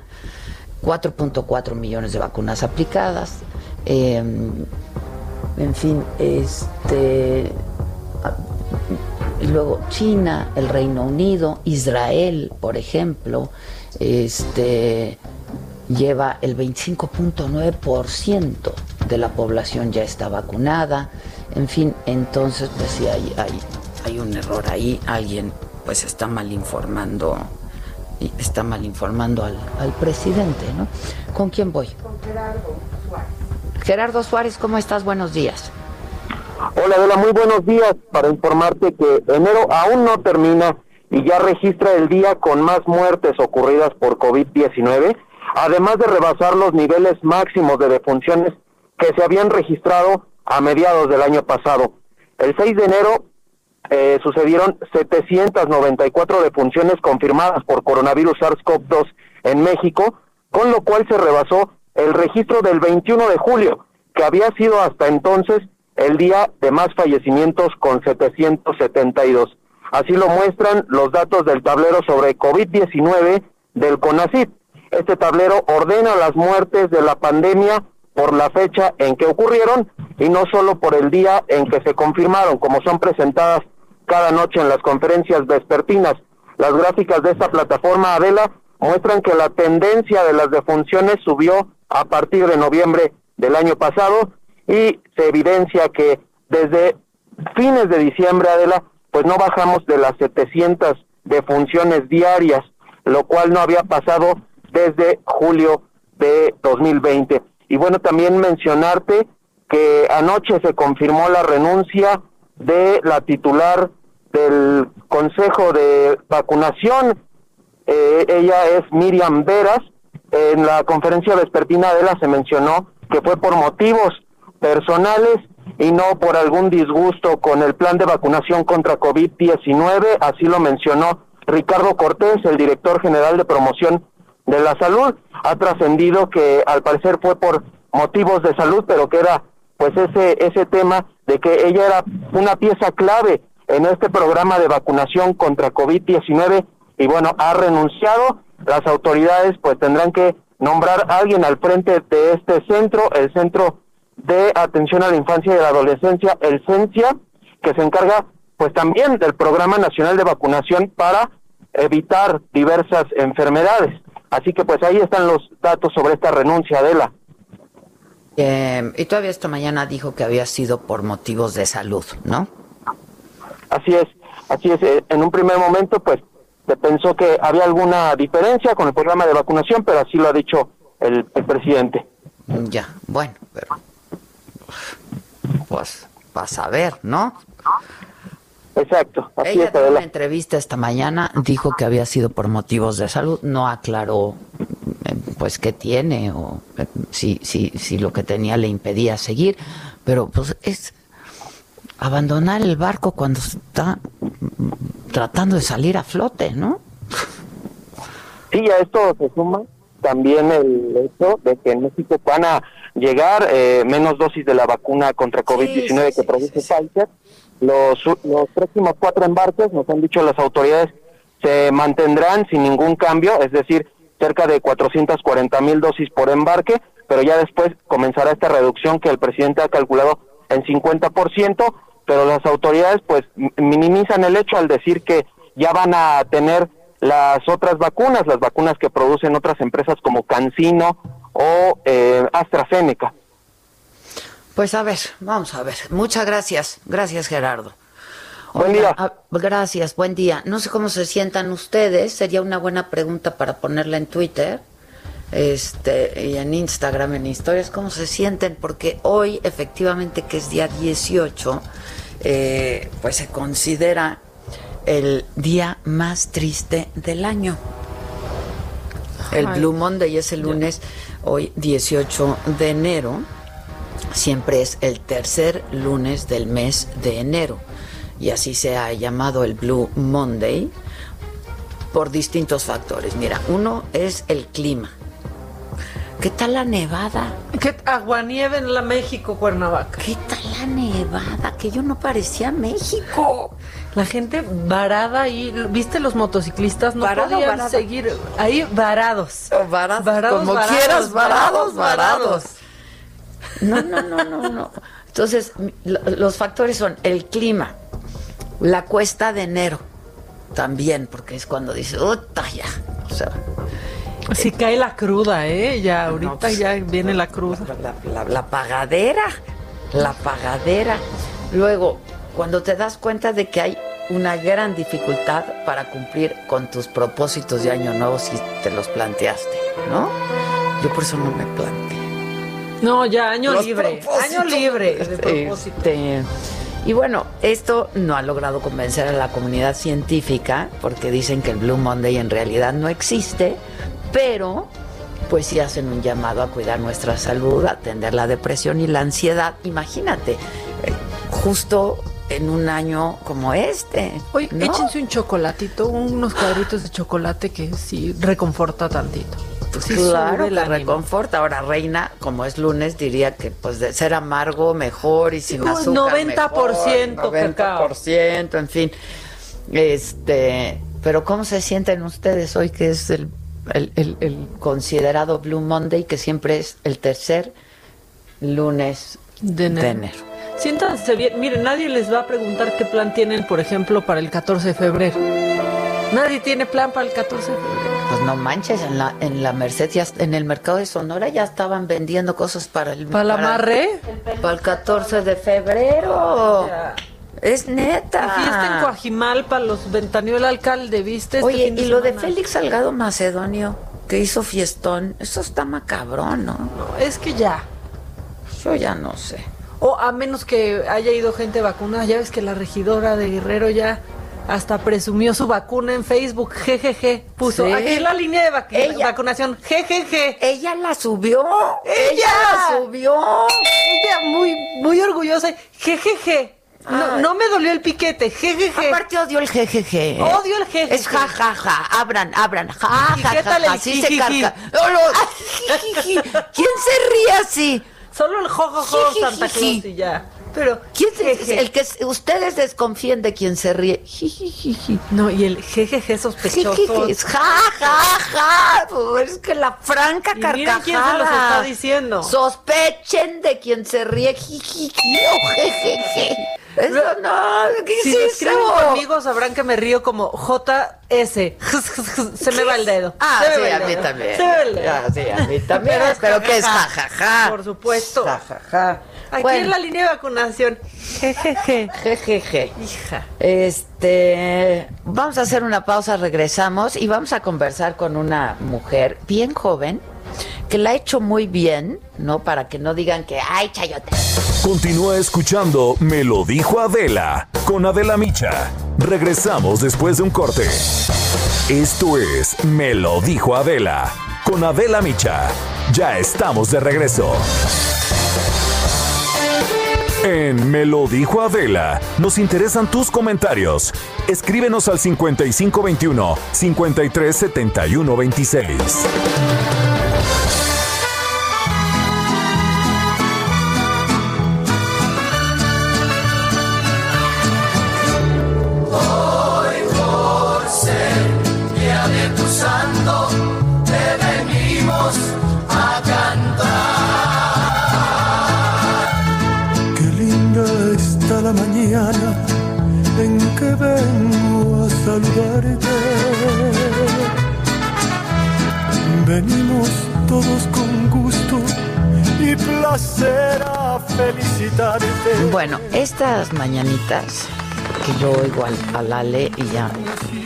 4.4 millones de vacunas aplicadas, em, en fin, este luego China, el Reino Unido, Israel, por ejemplo, este lleva el 25.9% de la población ya está vacunada. En fin, entonces pues sí hay, hay, hay un error ahí, alguien pues está mal informando está mal informando al, al presidente, ¿no? ¿Con quién voy? Con. Gerardo Suárez, ¿cómo estás? Buenos días. Hola, Adela, muy buenos días para informarte que enero aún no termina y ya registra el día con más muertes ocurridas por COVID-19, además de rebasar los niveles máximos de defunciones que se habían registrado a mediados del año pasado. El 6 de enero eh, sucedieron 794 defunciones confirmadas por coronavirus SARS-CoV-2 en México, con lo cual se rebasó el registro del 21 de julio, que había sido hasta entonces el día de más fallecimientos con 772. Así lo muestran los datos del tablero sobre COVID-19 del CONACYT. Este tablero ordena las muertes de la pandemia por la fecha en que ocurrieron y no solo por el día en que se confirmaron, como son presentadas cada noche en las conferencias vespertinas. Las gráficas de esta plataforma Adela muestran que la tendencia de las defunciones subió a partir de noviembre del año pasado y se evidencia que desde fines de diciembre, Adela, pues no bajamos de las 700 defunciones diarias, lo cual no había pasado desde julio de 2020. Y bueno, también mencionarte que anoche se confirmó la renuncia de la titular del Consejo de Vacunación. Eh, ella es Miriam Veras. En la conferencia vespertina de la se mencionó que fue por motivos personales y no por algún disgusto con el plan de vacunación contra COVID-19, así lo mencionó Ricardo Cortés, el director general de promoción de la salud. Ha trascendido que al parecer fue por motivos de salud, pero que era pues ese ese tema de que ella era una pieza clave en este programa de vacunación contra COVID-19 y bueno, ha renunciado. Las autoridades pues tendrán que nombrar a alguien al frente de este centro, el Centro de Atención a la Infancia y la Adolescencia, el CENCIA, que se encarga pues también del Programa Nacional de Vacunación para evitar diversas enfermedades. Así que pues ahí están los datos sobre esta renuncia de la. Eh, y todavía esta mañana dijo que había sido por motivos de salud, ¿no? Así es, así es. Eh, en un primer momento pues se pensó que había alguna diferencia con el programa de vacunación, pero así lo ha dicho el, el presidente. Ya, bueno, pero pues vas a ver, ¿no? Exacto. Así Ella en una entrevista esta mañana dijo que había sido por motivos de salud, no aclaró eh, pues qué tiene o eh, si, si, si lo que tenía le impedía seguir, pero pues es abandonar el barco cuando está tratando de salir a flote, ¿no? Sí, a esto se suma también el hecho de que en México van a llegar eh, menos dosis de la vacuna contra COVID-19 que produce Pfizer. Los, los próximos cuatro embarques, nos han dicho las autoridades, se mantendrán sin ningún cambio, es decir, cerca de 440 mil dosis por embarque, pero ya después comenzará esta reducción que el presidente ha calculado en 50%, pero las autoridades pues minimizan el hecho al decir que ya van a tener las otras vacunas, las vacunas que producen otras empresas como Cancino o eh, AstraZeneca. Pues a ver, vamos a ver. Muchas gracias. Gracias, Gerardo. buen día. gracias, buen día. No sé cómo se sientan ustedes. Sería una buena pregunta para ponerla en Twitter este, y en Instagram, en historias. ¿Cómo se sienten? Porque hoy, efectivamente, que es día 18, eh, pues se considera el día más triste del año. El Blue Monday es el lunes, hoy 18 de enero siempre es el tercer lunes del mes de enero y así se ha llamado el Blue Monday por distintos factores. Mira, uno es el clima. ¿Qué tal la nevada? ¿Qué aguanieve en la México, Cuernavaca? ¿Qué tal la nevada? Que yo no parecía México. La gente varada ahí, ¿viste los motociclistas? No podían seguir ahí varados. varados. como quieras, varados, varados. No, no, no, no, no. Entonces, los factores son el clima, la cuesta de enero, también, porque es cuando dice, ¡Uta, ya! O sea. Si cae la cruda, ¿eh? Ya, ahorita pues, ya viene la cruda. La, pagadera, la pagadera. Luego, cuando te das cuenta de que hay una gran dificultad para cumplir con tus propósitos de año nuevo si te los planteaste, ¿no? Yo por eso no me planteé. No, ya año libre, año libre de este, y bueno, esto no ha logrado convencer a la comunidad científica porque dicen que el Blue Monday en realidad no existe, pero pues sí hacen un llamado a cuidar nuestra salud, a atender la depresión y la ansiedad. Imagínate, eh, justo en un año como este. Oye, échense un chocolatito, unos cuadritos de chocolate que sí reconforta tantito. Pues claro, la reconforta. Ahora, Reina, como es lunes, diría que pues de ser amargo mejor y sin azúcar 90% mejor, 90%, en fin. Este, pero ¿cómo se sienten ustedes hoy que es el, el, considerado Blue Monday, que siempre es el tercer lunes de enero? Siéntanse bien. Miren, nadie les va a preguntar qué plan tienen, por ejemplo, para el 14 de febrero. Nadie tiene plan para el 14 de febrero. Pues no manches, en la, en la Merced, ya, en el mercado de Sonora ya estaban vendiendo cosas para el... ¿Para, la amarre? Para el 14 de febrero. Es neta. Fiesta en Coajimalpa, los ventaneó el alcalde, ¿viste? Este Oye, y lo de Félix Salgado Macedonio, que hizo fiestón, eso está macabrón, ¿no? No, es que ya. Yo ya no sé. O a menos que haya ido gente vacunada, ya ves que la regidora de Guerrero ya Hasta presumió su vacuna en Facebook, jejeje. Puso Sí. aquí la línea de vac- Ella- vacunación, jejeje. Ella la subió. ¡Ella! Ella la subió. Ella muy, muy orgullosa, jejeje. No, no me dolió el piquete, jejeje. Aparte odio el jejeje. Odio el jejeje. Es ja, ja, ja. Abran, abran. Ja, ¿Y ja, ja, Así se carga. No, no. <laughs> ¿Quién se ríe así? Solo el jojojo Santa Claus y ya. Pero ¿Quién el que ustedes desconfíen de quien se ríe? No, y el jejeje sospechoso. Ja, ja, ja. Es que la franca Y carcajada. miren quién se los está diciendo. Sospechen de quien se ríe. Jijiji o jejeje. Eso no. ¿Qué Si es escriben conmigo sabrán que me río como JS. <laughs> Se me va el dedo. Ah, Se me sí, va a mí también. Se me va el dedo. Ah, sí, a mí <laughs> también. Pero que es jajaja. jajaja. Por supuesto. Jajaja. Aquí Bueno. en la línea de vacunación. Jejeje. Jejeje. Hija. Este, vamos a hacer una pausa, regresamos y vamos a conversar con una mujer bien joven que la ha hecho muy bien, ¿no? Para que no digan que, ay, chayote. Continúa escuchando Me lo dijo Adela con Adela Micha. Regresamos después de un corte. Esto es Me lo dijo Adela con Adela Micha. Ya estamos de regreso. En Me lo dijo Adela, nos interesan tus comentarios. Escríbenos al 5521 537126. Estas mañanitas que yo oigo al, al Ale y ya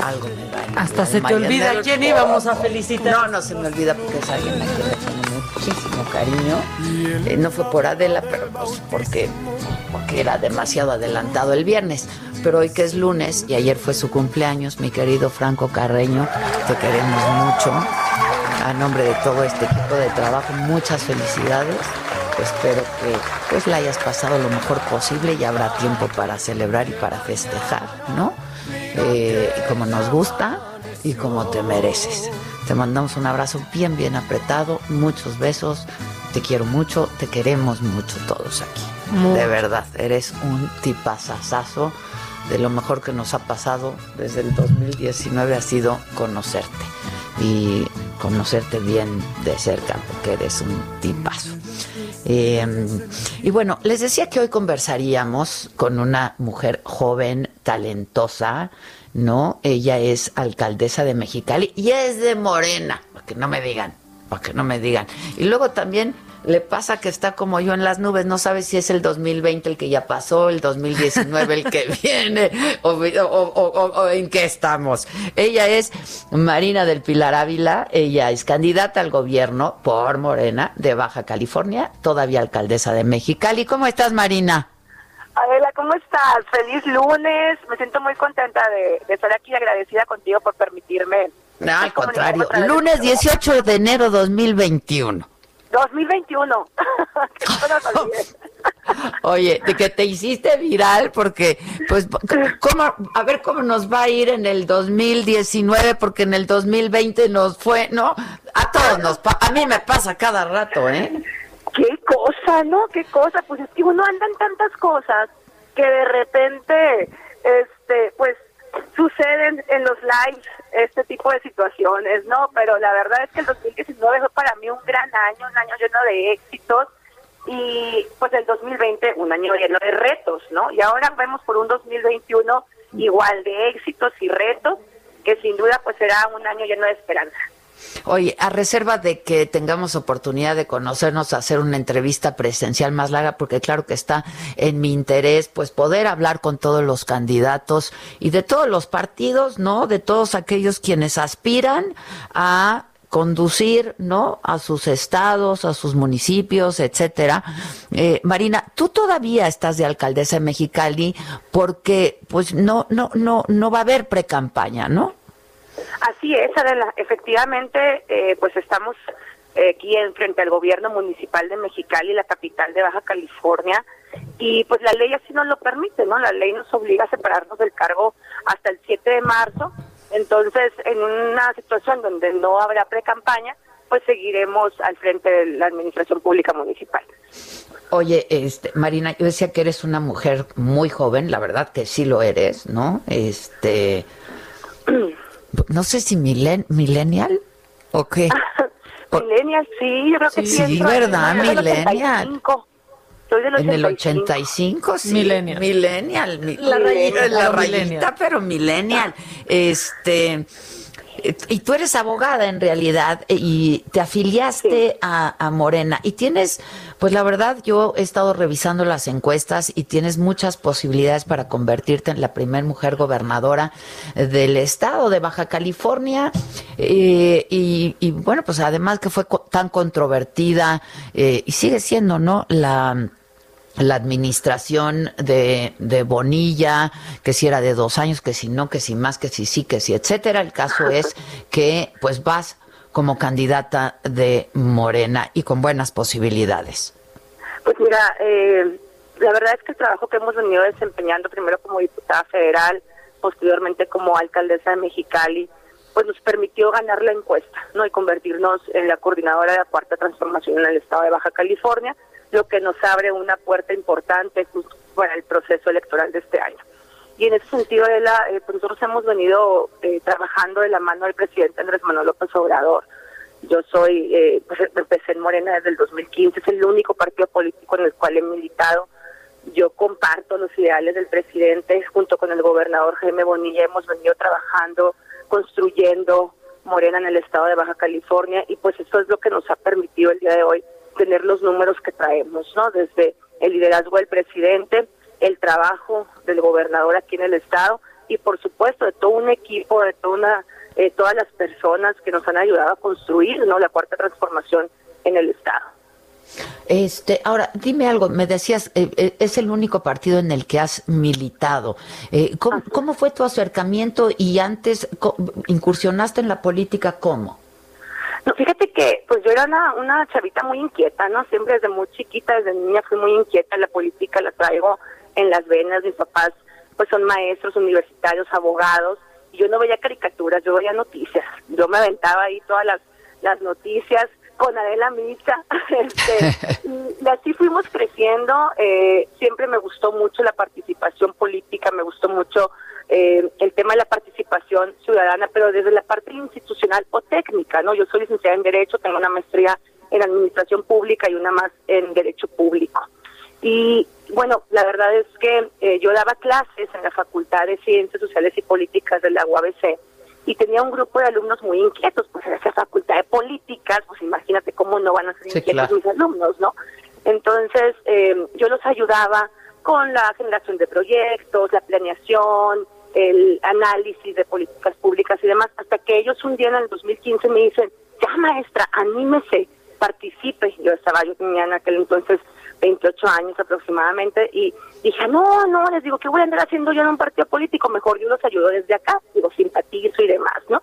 algo me da. en Hasta el se te olvida mañanero. quién íbamos a felicitar. No, no se me olvida porque es alguien a quien le tengo muchísimo cariño. Eh, no fue por Adela, pero pues porque, porque era demasiado adelantado el viernes. Pero hoy que es lunes y ayer fue su cumpleaños, mi querido Franco Carreño, te queremos mucho. A nombre de todo este equipo de trabajo, muchas felicidades. Espero que pues la hayas pasado lo mejor posible y habrá tiempo para celebrar y para festejar, ¿no? Eh, como nos gusta y como te mereces. Te mandamos un abrazo bien, bien apretado, muchos besos, te quiero mucho, te queremos mucho todos aquí. De verdad, eres un tipazazazo. De lo mejor que nos ha pasado desde el 2019 ha sido conocerte y conocerte bien de cerca, porque eres un tipazo. Eh, y bueno, les decía que hoy conversaríamos con una mujer joven, talentosa, ¿no? Ella es alcaldesa de Mexicali y es de Morena, para que no me digan, para que no me digan. Y luego también le pasa que está como yo en las nubes, no sabe si es el 2020 el que ya pasó, el 2019 el que <laughs> viene, o, o- o- o- o en qué estamos. Ella es Marina del Pilar Ávila, ella es candidata al gobierno por Morena de Baja California, todavía alcaldesa de Mexicali. ¿Cómo estás, Marina? Adela, ¿cómo estás? Feliz lunes. Me siento muy contenta de, de estar aquí agradecida contigo por permitirme. No, al pues, contrario, lunes tu 18 de enero 2021. 2021. <laughs> Que no se nos olvide. Oye, de que te hiciste viral porque, pues, ¿cómo, a ver cómo nos va a ir en el 2019 porque en el 2020 nos fue, ¿no? A todos nos, pa- a mí me pasa cada rato, ¿eh? Qué cosa, ¿no? Qué cosa. Pues es que uno anda en tantas cosas que de repente, este, pues, suceden en los lives este tipo de situaciones, ¿no? Pero la verdad es que el 2019 fue para mí un gran año, un año lleno de éxitos y pues el 2020 un año lleno de retos, ¿no? Y ahora vemos por un 2021 igual de éxitos y retos que sin duda pues será un año lleno de esperanza. Oye, a reserva de que tengamos oportunidad de conocernos, hacer una entrevista presencial más larga, porque claro que está en mi interés, pues poder hablar con todos los candidatos y de todos los partidos, ¿no? De todos aquellos quienes aspiran a conducir, ¿no? A sus estados, a sus municipios, etcétera. Eh, Marina, tú todavía estás de alcaldesa en Mexicali porque, pues, no, no, no, no va a haber precampaña, ¿no? Así es, Adela. Efectivamente, eh, pues estamos eh, aquí en frente al gobierno municipal de Mexicali, la capital de Baja California, y pues la ley así nos lo permite, ¿no? La ley nos obliga a separarnos del cargo hasta el 7 de marzo. Entonces, en una situación donde no habrá pre-campaña, pues seguiremos al frente de la administración pública municipal. Oye, este, Marina, yo decía que eres una mujer muy joven, la verdad que sí lo eres, ¿no? Este, <clears throat> no sé si milen, millennial o qué. <laughs> millennial, sí, yo creo que sí. Sí, ¿verdad? Millennial. Soy del En el 85, sí. Millennial. Millennial. mi- La rayita, la pero rayita, millennial. pero millennial. Este. Y tú eres abogada en realidad y te afiliaste a, a Morena y tienes, pues la verdad yo he estado revisando las encuestas y tienes muchas posibilidades para convertirte en la primer mujer gobernadora del estado de Baja California eh, y, bueno pues además que fue tan controvertida eh, y sigue siendo, ¿no? La la administración de, de Bonilla, que si era de dos años, que si no, que si más, que si sí, que si, etcétera. El caso es que pues vas como candidata de Morena y con buenas posibilidades. Pues mira, eh, la verdad es que el trabajo que hemos venido desempeñando, primero como diputada federal, posteriormente como alcaldesa de Mexicali, pues nos permitió ganar la encuesta, ¿no? Y convertirnos en la coordinadora de la cuarta transformación en el estado de Baja California, lo que nos abre una puerta importante para el proceso electoral de este año. Y en ese sentido, eh, pues nosotros hemos venido eh, trabajando de la mano del presidente Andrés Manuel López Obrador. Yo soy, eh, pues empecé en Morena desde el 2015, es el único partido político en el cual he militado. Yo comparto los ideales del presidente, junto con el gobernador Jaime Bonilla hemos venido trabajando, construyendo Morena en el estado de Baja California y pues eso es lo que nos ha permitido el día de hoy tener los números que traemos, ¿no? Desde el liderazgo del presidente, el trabajo del gobernador aquí en el estado y por supuesto de todo un equipo, de toda una, eh, todas las personas que nos han ayudado a construir, ¿no? La cuarta transformación en el estado. Este, ahora, dime algo, me decías, eh, eh, es el único partido en el que has militado. Eh, ¿cómo, cómo fue tu acercamiento y antes incursionaste en la política cómo? No, fíjate que pues yo era una, una chavita muy inquieta, ¿no? Siempre desde muy chiquita, desde niña fui muy inquieta, la política la traigo en las venas, mis papás pues son maestros universitarios, abogados, y yo no veía caricaturas, yo veía noticias, yo me aventaba ahí todas las, las noticias con Adela Micha, <laughs> este, <laughs> y así fuimos creciendo, eh, siempre me gustó mucho la participación política, me gustó mucho eh, el tema de la participación ciudadana, pero desde la parte institucional o técnica, ¿no? Yo soy licenciada en Derecho, tengo una maestría en Administración Pública y una más en Derecho Público. Y bueno, la verdad es que eh, yo daba clases en la Facultad de Ciencias Sociales y Políticas de la UABC y tenía un grupo de alumnos muy inquietos, pues en esa Facultad de Políticas, pues imagínate cómo no van a ser Sí, inquietos claro. mis alumnos, ¿no? Entonces, eh, yo los ayudaba con la generación de proyectos, la planeación, el análisis de políticas públicas y demás, hasta que ellos un día en el 2015 me dicen, ya maestra, anímese, participe. Yo estaba, yo tenía en aquel entonces 28 años aproximadamente y dije, no, no, les digo, ¿qué voy a andar haciendo yo en un partido político? Mejor yo los ayudo desde acá, digo, simpatizo y demás, ¿no?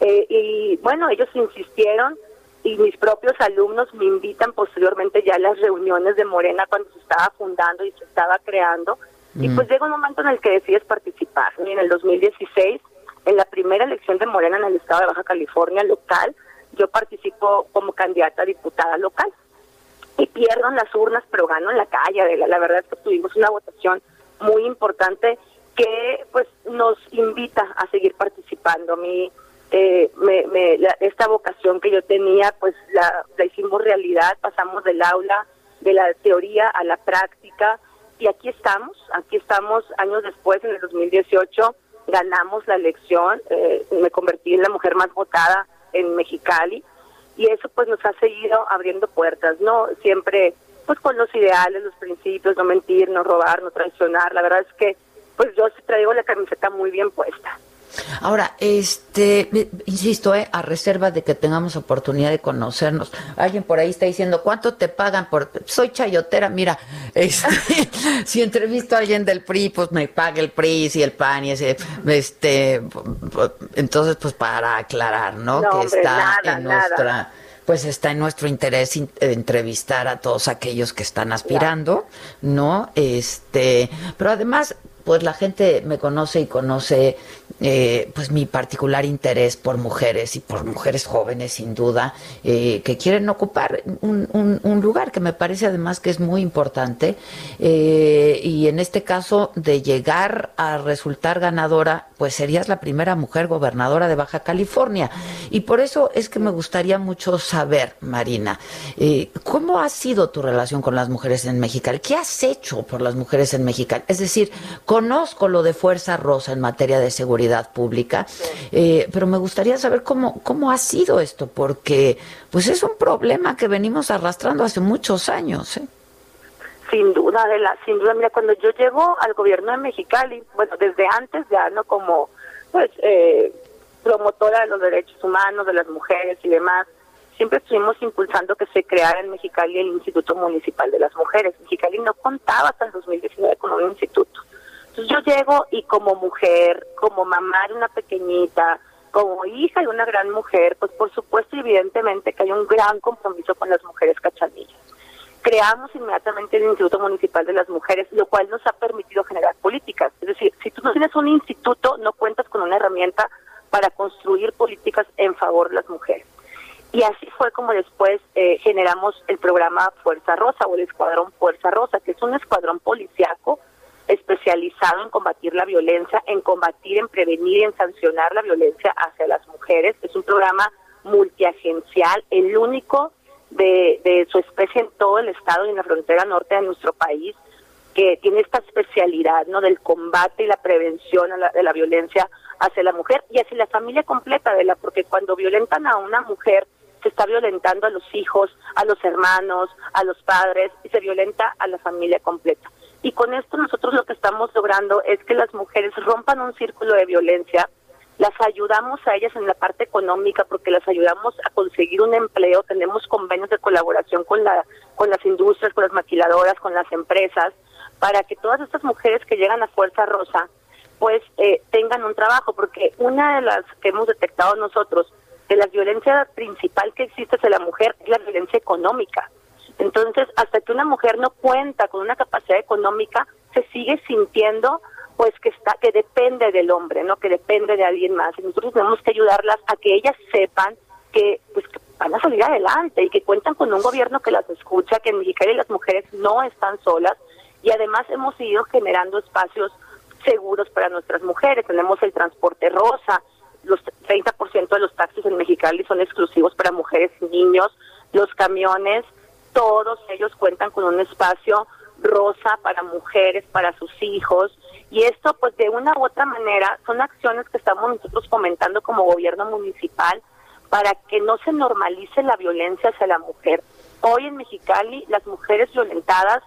Eh, y bueno, ellos insistieron y mis propios alumnos me invitan posteriormente ya a las reuniones de Morena cuando se estaba fundando y se estaba creando. Y pues llega un momento en el que decides participar. Y en el 2016, en la primera elección de Morena en el estado de Baja California local, yo participo como candidata a diputada local. Y pierdo en las urnas, pero gano en la calle. La verdad es que tuvimos una votación muy importante que pues nos invita a seguir participando. A mí eh, me, me- la- esta vocación que yo tenía, pues la, la hicimos realidad, pasamos del aula, de la teoría a la práctica, y aquí estamos, aquí estamos años después, en el 2018, ganamos la elección, eh, me convertí en la mujer más votada en Mexicali, y eso pues nos ha seguido abriendo puertas, ¿no? Siempre pues con los ideales, los principios, no mentir, no robar, no traicionar, la verdad es que pues yo traigo la camiseta muy bien puesta. Ahora, este, insisto, eh, a reserva de que tengamos oportunidad de conocernos. Alguien por ahí está diciendo, ¿cuánto te pagan por...? Soy chayotera, mira, <laughs> este, <laughs> si entrevisto a alguien del PRI, pues me paga el PRI y el PAN y ese, este, entonces, pues para aclarar, ¿no? que está en nuestra pues está en nuestro interés entrevistar a todos aquellos que están aspirando, ¿no? Este, pero además pues la gente me conoce y conoce eh, pues mi particular interés por mujeres y por mujeres jóvenes sin duda eh, que quieren ocupar un, lugar que me parece además que es muy importante eh, y en este caso de llegar a resultar ganadora pues serías la primera mujer gobernadora de Baja California. Y por eso es que me gustaría mucho saber Marina cómo ha sido tu relación con las mujeres en México qué has hecho por las mujeres en México es decir Conozco lo de Fuerza Rosa en materia de seguridad pública, eh, pero me gustaría saber cómo, cómo ha sido esto, porque pues es un problema que venimos arrastrando hace muchos años. ¿eh? Sin duda, Adela, sin duda. Mira, cuando yo llego al gobierno de Mexicali, bueno, desde antes ya, ¿no? Como, pues, eh, promotora de los derechos humanos, de las mujeres y demás, siempre estuvimos impulsando que se creara en Mexicali el Instituto Municipal de las Mujeres. Mexicali no contaba hasta el 2019 con un instituto. Entonces yo llego y como mujer, como mamá de una pequeñita, como hija de una gran mujer, pues por supuesto evidentemente que hay un gran compromiso con las mujeres cachanillas. Creamos inmediatamente el Instituto Municipal de las Mujeres, lo cual nos ha permitido generar políticas. Es decir, si tú no tienes un instituto, no cuentas con una herramienta para construir políticas en favor de las mujeres. Y así fue como después eh, generamos el programa Fuerza Rosa o el Escuadrón Fuerza Rosa, que es un escuadrón policiaco especializado en combatir la violencia, en combatir, en prevenir y en sancionar la violencia hacia las mujeres. Es un programa multiagencial, el único de, su especie en todo el estado y en la frontera norte de nuestro país, que tiene esta especialidad no del combate y la prevención de la violencia hacia la mujer y hacia la familia completa de la porque cuando violentan a una mujer se está violentando a los hijos, a los hermanos, a los padres y se violenta a la familia completa. Y con esto nosotros lo que estamos logrando es que las mujeres rompan un círculo de violencia, las ayudamos a ellas en la parte económica porque las ayudamos a conseguir un empleo, tenemos convenios de colaboración con la con las industrias, con las maquiladoras, con las empresas, para que todas estas mujeres que llegan a Fuerza Rosa pues eh, tengan un trabajo, porque una de las que hemos detectado nosotros, de la violencia principal que existe hacia la mujer es la violencia económica. Entonces, hasta que una mujer no cuenta con una capacidad económica, se sigue sintiendo pues que está que depende del hombre, ¿no? Que depende de alguien más. Y nosotros tenemos que ayudarlas a que ellas sepan que pues van a salir adelante y que cuentan con un gobierno que las escucha, que en Mexicali las mujeres no están solas y además hemos ido generando espacios seguros para nuestras mujeres. Tenemos el transporte rosa, los 30% de los taxis en Mexicali son exclusivos para mujeres y niños, los camiones todos ellos cuentan con un espacio rosa para mujeres, para sus hijos, y esto pues de una u otra manera son acciones que estamos nosotros fomentando como gobierno municipal para que no se normalice la violencia hacia la mujer. Hoy en Mexicali las mujeres violentadas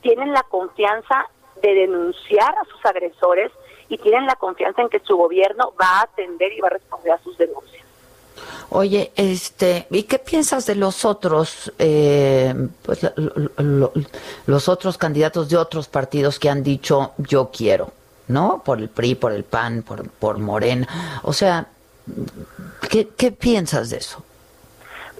tienen la confianza de denunciar a sus agresores y tienen la confianza en que su gobierno va a atender y va a responder a sus denuncias. Oye, este, ¿y qué piensas de los otros, eh, pues, los otros candidatos de otros partidos que han dicho yo quiero, ¿no? Por el PRI, por el PAN, por, por Morena. O sea, ¿qué, ¿qué piensas de eso?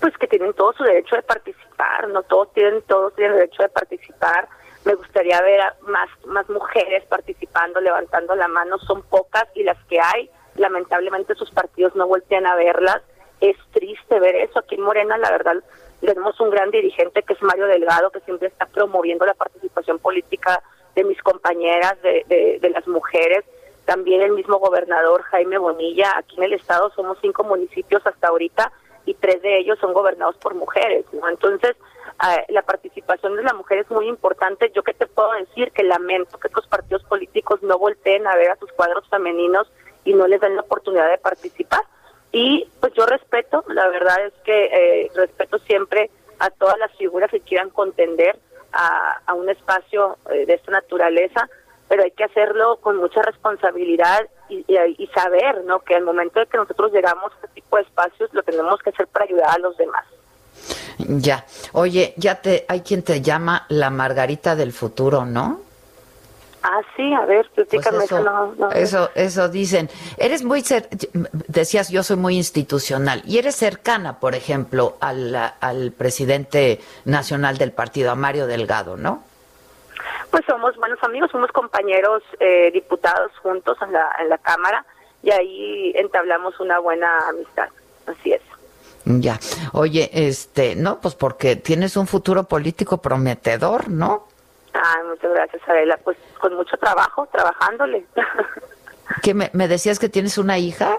Pues que tienen todo su derecho de participar, no todos tienen, todos tienen derecho de participar. Me gustaría ver a más, más mujeres participando, levantando la mano. Son pocas y las que hay, lamentablemente sus partidos no voltean a verlas es triste ver eso. Aquí en Morena, la verdad, tenemos un gran dirigente que es Mario Delgado, que siempre está promoviendo la participación política de mis compañeras, de, de, las mujeres. También el mismo gobernador Jaime Bonilla. Aquí en el estado somos cinco municipios hasta ahorita y tres de ellos son gobernados por mujeres. ¿no? Entonces, eh, la participación de la mujer es muy importante. Yo que te puedo decir que lamento que estos partidos políticos no volteen a ver a sus cuadros femeninos y no les den la oportunidad de participar. Y pues yo respeto, la verdad es que eh, respeto siempre a todas las figuras que quieran contender a, un espacio eh, de esta naturaleza, pero hay que hacerlo con mucha responsabilidad y, y, saber, ¿no? Que al momento de que nosotros llegamos a este tipo de espacios, lo tenemos que hacer para ayudar a los demás. Ya. Oye, ya te hay quien te llama la Margarita del futuro, ¿no? Ah, sí, a ver, platícame pues eso, eso, eso, dicen. Eres muy, decías, yo soy muy institucional, y eres cercana, por ejemplo, al, al presidente nacional del partido, a Mario Delgado, ¿no? Pues somos buenos amigos, somos compañeros eh, diputados juntos en la, en la Cámara, y ahí entablamos una buena amistad, así es. Ya. Oye, este, no, pues porque tienes un futuro político prometedor, ¿no? Ah, muchas gracias, Adela. Pues con mucho trabajo, trabajándole. <laughs> ¿Qué me, me decías que tienes una hija?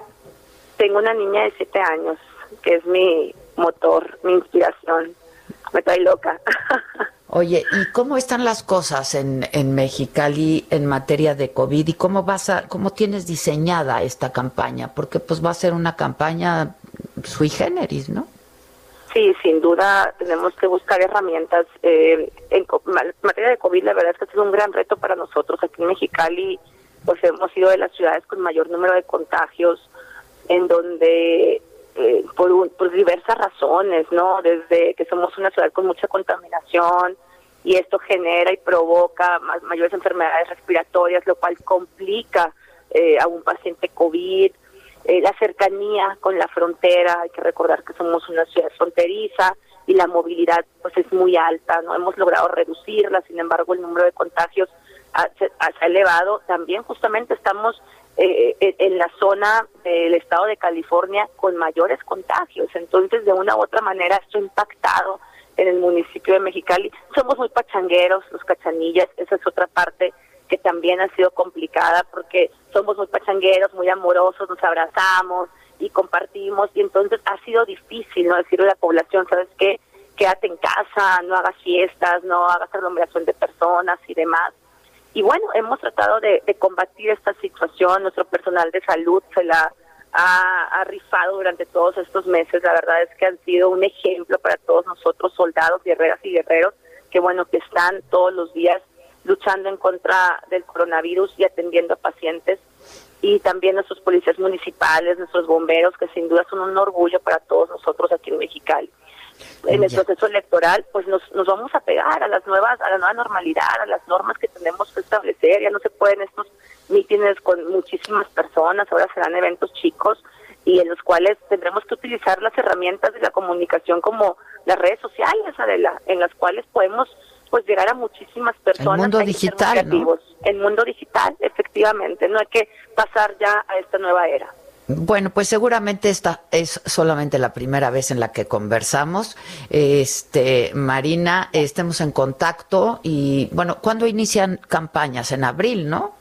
Tengo una niña de siete años, que es mi motor, mi inspiración. Me trae loca. <laughs> Oye, ¿y cómo están las cosas en, en Mexicali en materia de COVID y cómo vas a, cómo tienes diseñada esta campaña? Porque pues va a ser una campaña sui generis, ¿no? Sí, sin duda tenemos que buscar herramientas. Eh, en materia de COVID, la verdad es que es un gran reto para nosotros. Aquí en Mexicali, pues hemos sido de las ciudades con mayor número de contagios, en donde eh, por, por diversas razones, ¿no? Desde que somos una ciudad con mucha contaminación y esto genera y provoca mayores enfermedades respiratorias, lo cual complica eh, a un paciente COVID eh, la cercanía con la frontera, hay que recordar que somos una ciudad fronteriza y la movilidad pues es muy alta, no hemos logrado reducirla, sin embargo el número de contagios ha, se, ha elevado, también justamente estamos eh, en la zona del estado de California con mayores contagios, entonces de una u otra manera esto ha impactado en el municipio de Mexicali, somos muy pachangueros, los cachanillas, esa es otra parte que también ha sido complicada porque somos muy pachangueros, muy amorosos, nos abrazamos y compartimos y entonces ha sido difícil no decirle a la población, ¿sabes qué? Quédate en casa, no hagas fiestas, no hagas aglomeración de personas y demás. Y bueno, hemos tratado de, combatir esta situación, nuestro personal de salud se la ha, rifado durante todos estos meses, la verdad es que han sido un ejemplo para todos nosotros, soldados, guerreras y guerreros, que bueno, que están todos los días luchando en contra del coronavirus y atendiendo a pacientes y también nuestros policías municipales, nuestros bomberos, que sin duda son un orgullo para todos nosotros aquí en Mexicali. En el proceso electoral, pues nos, nos vamos a pegar a las nuevas, a la nueva normalidad, a las normas que tenemos que establecer. Ya no se pueden estos mítines con muchísimas personas, ahora serán eventos chicos y en los cuales tendremos que utilizar las herramientas de la comunicación como las redes sociales, Adela, en las cuales podemos pues llegar a muchísimas personas. El mundo digital, ¿no? El mundo digital, efectivamente, no hay que pasar ya a esta nueva era. Bueno, pues seguramente esta es solamente la primera vez en la que conversamos. Este, Marina, estemos en contacto y bueno, ¿cuándo inician campañas? En abril, ¿no?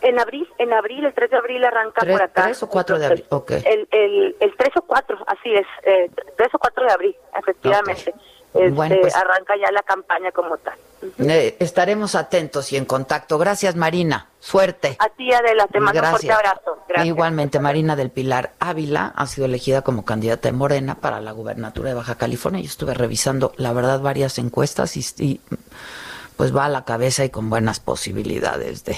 En abril, en abril, el 3 de abril arranca por acá. 3 o 4 de abril, ok. El, el, el 3 o 4, así es, eh, 3 o 4 de abril, efectivamente. Este, pues, arranca ya la campaña como tal. Eh, estaremos atentos y en contacto. Gracias, Marina. Suerte. A ti, Adela, te mando un fuerte abrazo. Igualmente, Marina del Pilar Ávila ha sido elegida como candidata de Morena para la gubernatura de Baja California. Yo estuve revisando, la verdad, varias encuestas y pues va a la cabeza y con buenas posibilidades de,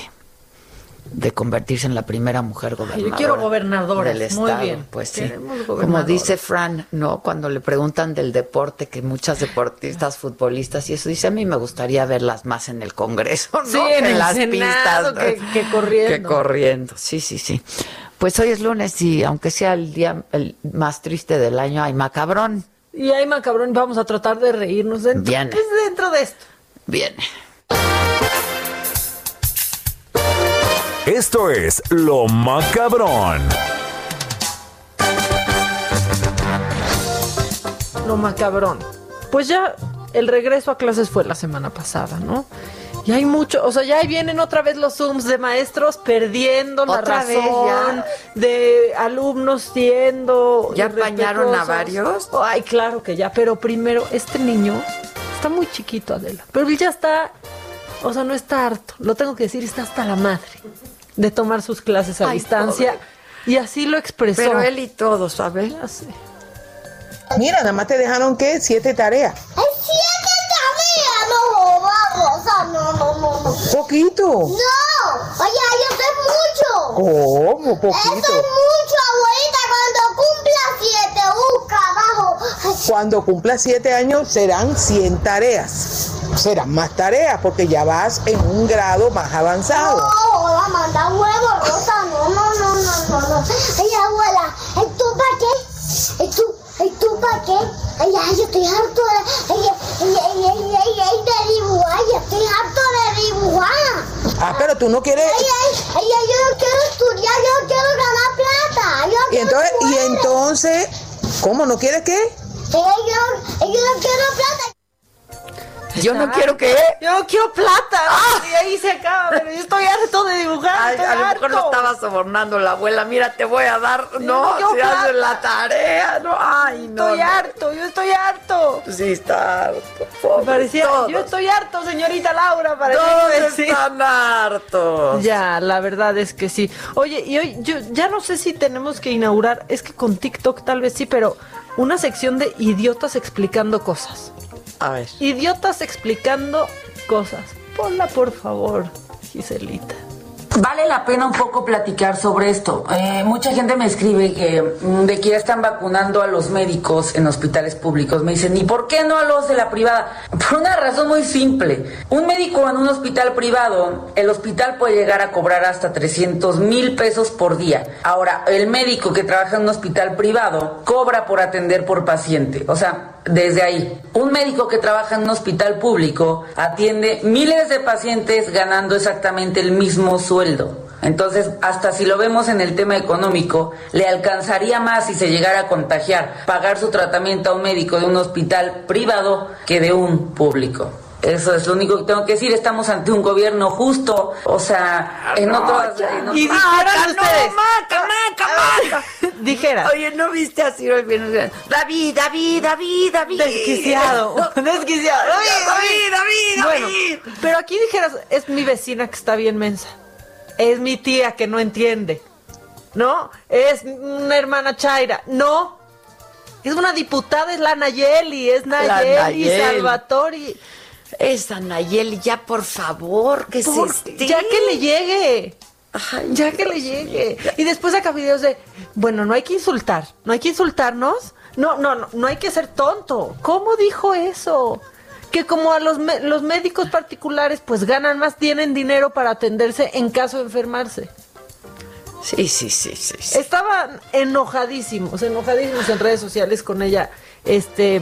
de convertirse en la primera mujer gobernadora. Yo quiero gobernadora del estado. Muy bien. Pues sí. Como dice Fran, ¿no? Cuando le preguntan del deporte, que muchas deportistas, futbolistas y eso, dice, a mí me gustaría verlas más en el Congreso, ¿no? Sí, en, las pistas. Que, corriendo. Que corriendo, sí, sí, sí. Pues hoy es lunes y aunque sea el día el más triste del año, hay macabrón. Y hay macabrón, vamos a tratar de reírnos dentro, Viene. dentro de esto. Viene. Esto es Lo Macabrón. Lo macabrón. Pues ya el regreso a clases fue la semana pasada, ¿no? Y hay mucho, o sea, ya vienen otra vez los Zooms de maestros perdiendo la razón, de alumnos siendo. ¿Ya bañaron a varios? Ay, claro que ya, pero primero, este niño está muy chiquito, Adela, pero él ya está, o sea, no está harto, lo tengo que decir, está hasta la madre de tomar sus clases a distancia. Y así lo expresó. Pero él y todo, ¿sabes? Mira, nada más te dejaron que siete tareas. siete tareas! No, vamos, no, no, no, no. Poquito. No. ¿Cómo? Poquito. Eso es mucho, abuelita. Cuando cumpla siete, busca abajo. Cuando cumpla siete años serán 100 tareas. Serán más tareas porque ya vas en un grado más avanzado. No, la manda huevo, Rosa. No, no, no, no, no, no. Ay, abuela, ¿y tú para qué? ¿Y tú, y tú para qué? Ay, ay, yo estoy harto de, ay, ay, ay, ay, ay, ay, de dibujar. Yo estoy harto de dibujar. Ah, pero tú no quieres... Ay, ay, ay, ay, yo no quiero estudiar, yo no quiero ganar plata. Yo Y entonces, y entonces, ¿cómo? ¿No quieres qué? Yo, yo no quiero plata. Yo no quiero que... Yo no quiero plata. Y ahí se acaba. Pero yo estoy Ay, a lo mejor lo estaba sobornando la abuela. Mira, te voy a dar. No, yo se hace plata. la tarea. No, ay, no. Estoy no. harto, yo estoy harto. Sí, está harto. Pobre, parecía, todos. yo estoy harto, señorita Laura, para Todos están hartos. Ya, la verdad es que sí. Oye, y hoy yo ya no sé si tenemos que inaugurar, es que con TikTok tal vez sí, pero una sección de idiotas explicando cosas. A ver. Idiotas explicando cosas. Ponla, por favor, Giselita. Vale la pena un poco platicar sobre esto. Eh, mucha gente me escribe que mm, de que ya están vacunando a los médicos en hospitales públicos. Me dicen, ¿y por qué no a los de la privada? Por una razón muy simple. Un médico en un hospital privado, el hospital puede llegar a cobrar hasta 300 mil pesos por día. Ahora, el médico que trabaja en un hospital privado cobra por atender por paciente. O sea, desde ahí. Un médico que trabaja en un hospital público atiende miles de pacientes ganando exactamente el mismo sueldo. Entonces, hasta si lo vemos en el tema económico, le alcanzaría más si se llegara a contagiar pagar su tratamiento a un médico de un hospital privado que de un público. Eso es lo único que tengo que decir. Estamos ante un gobierno justo. O sea, en otras. en otras- Y dijeran ustedes. Maca, maca. <laughs> Dijera. Oye, ¿no viste a Ciro el viernes? David, David, David, David. Desquiciado, <laughs> desquiciado. David, David, David, Bueno, David. pero aquí dijeras, es mi vecina que está bien mensa. Es mi tía que no entiende. ¿No? Es una hermana Chaira. No. Es una diputada, es la Nayeli, es Nayeli, Nayeli. Salvatori. Esa Nayeli, ya por favor, que Por- se ya que le llegue. ya que le llegue. Y después saca videos de, bueno, no hay que insultar, no hay que insultarnos. No, no, no, no hay que ser tonto. ¿Cómo dijo eso? Que como a los, me- los médicos particulares pues ganan más, tienen dinero para atenderse en caso de enfermarse. Sí, sí, sí, sí. sí. Estaban enojadísimos, enojadísimos en redes sociales con ella este,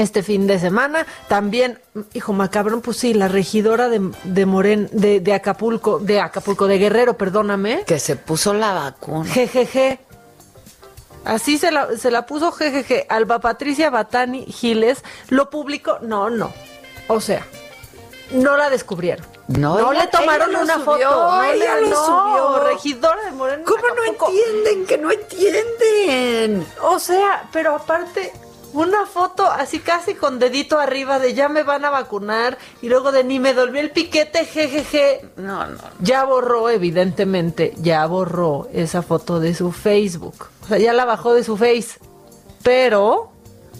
este fin de semana. También, hijo macabrón, pues sí, la regidora de, de Moren, de, de Acapulco, de Acapulco, de Guerrero, perdóname. Que se puso la vacuna. Jejeje. Así se la, se la puso jejeje. Alba Patricia Batani Giles lo publicó. No, no. O sea, no la descubrieron. No, No ella- le tomaron una subió, foto. No, ella le- lo no, subió. regidora de Morena. ¿Cómo no entienden? Que no entienden. O sea, pero aparte, una foto así casi con dedito arriba de ya me van a vacunar y luego de ni me dolió el piquete, jejeje. No, no. Ya borró, evidentemente, ya borró esa foto de su Facebook. O sea, ya la bajó de su Face. Pero,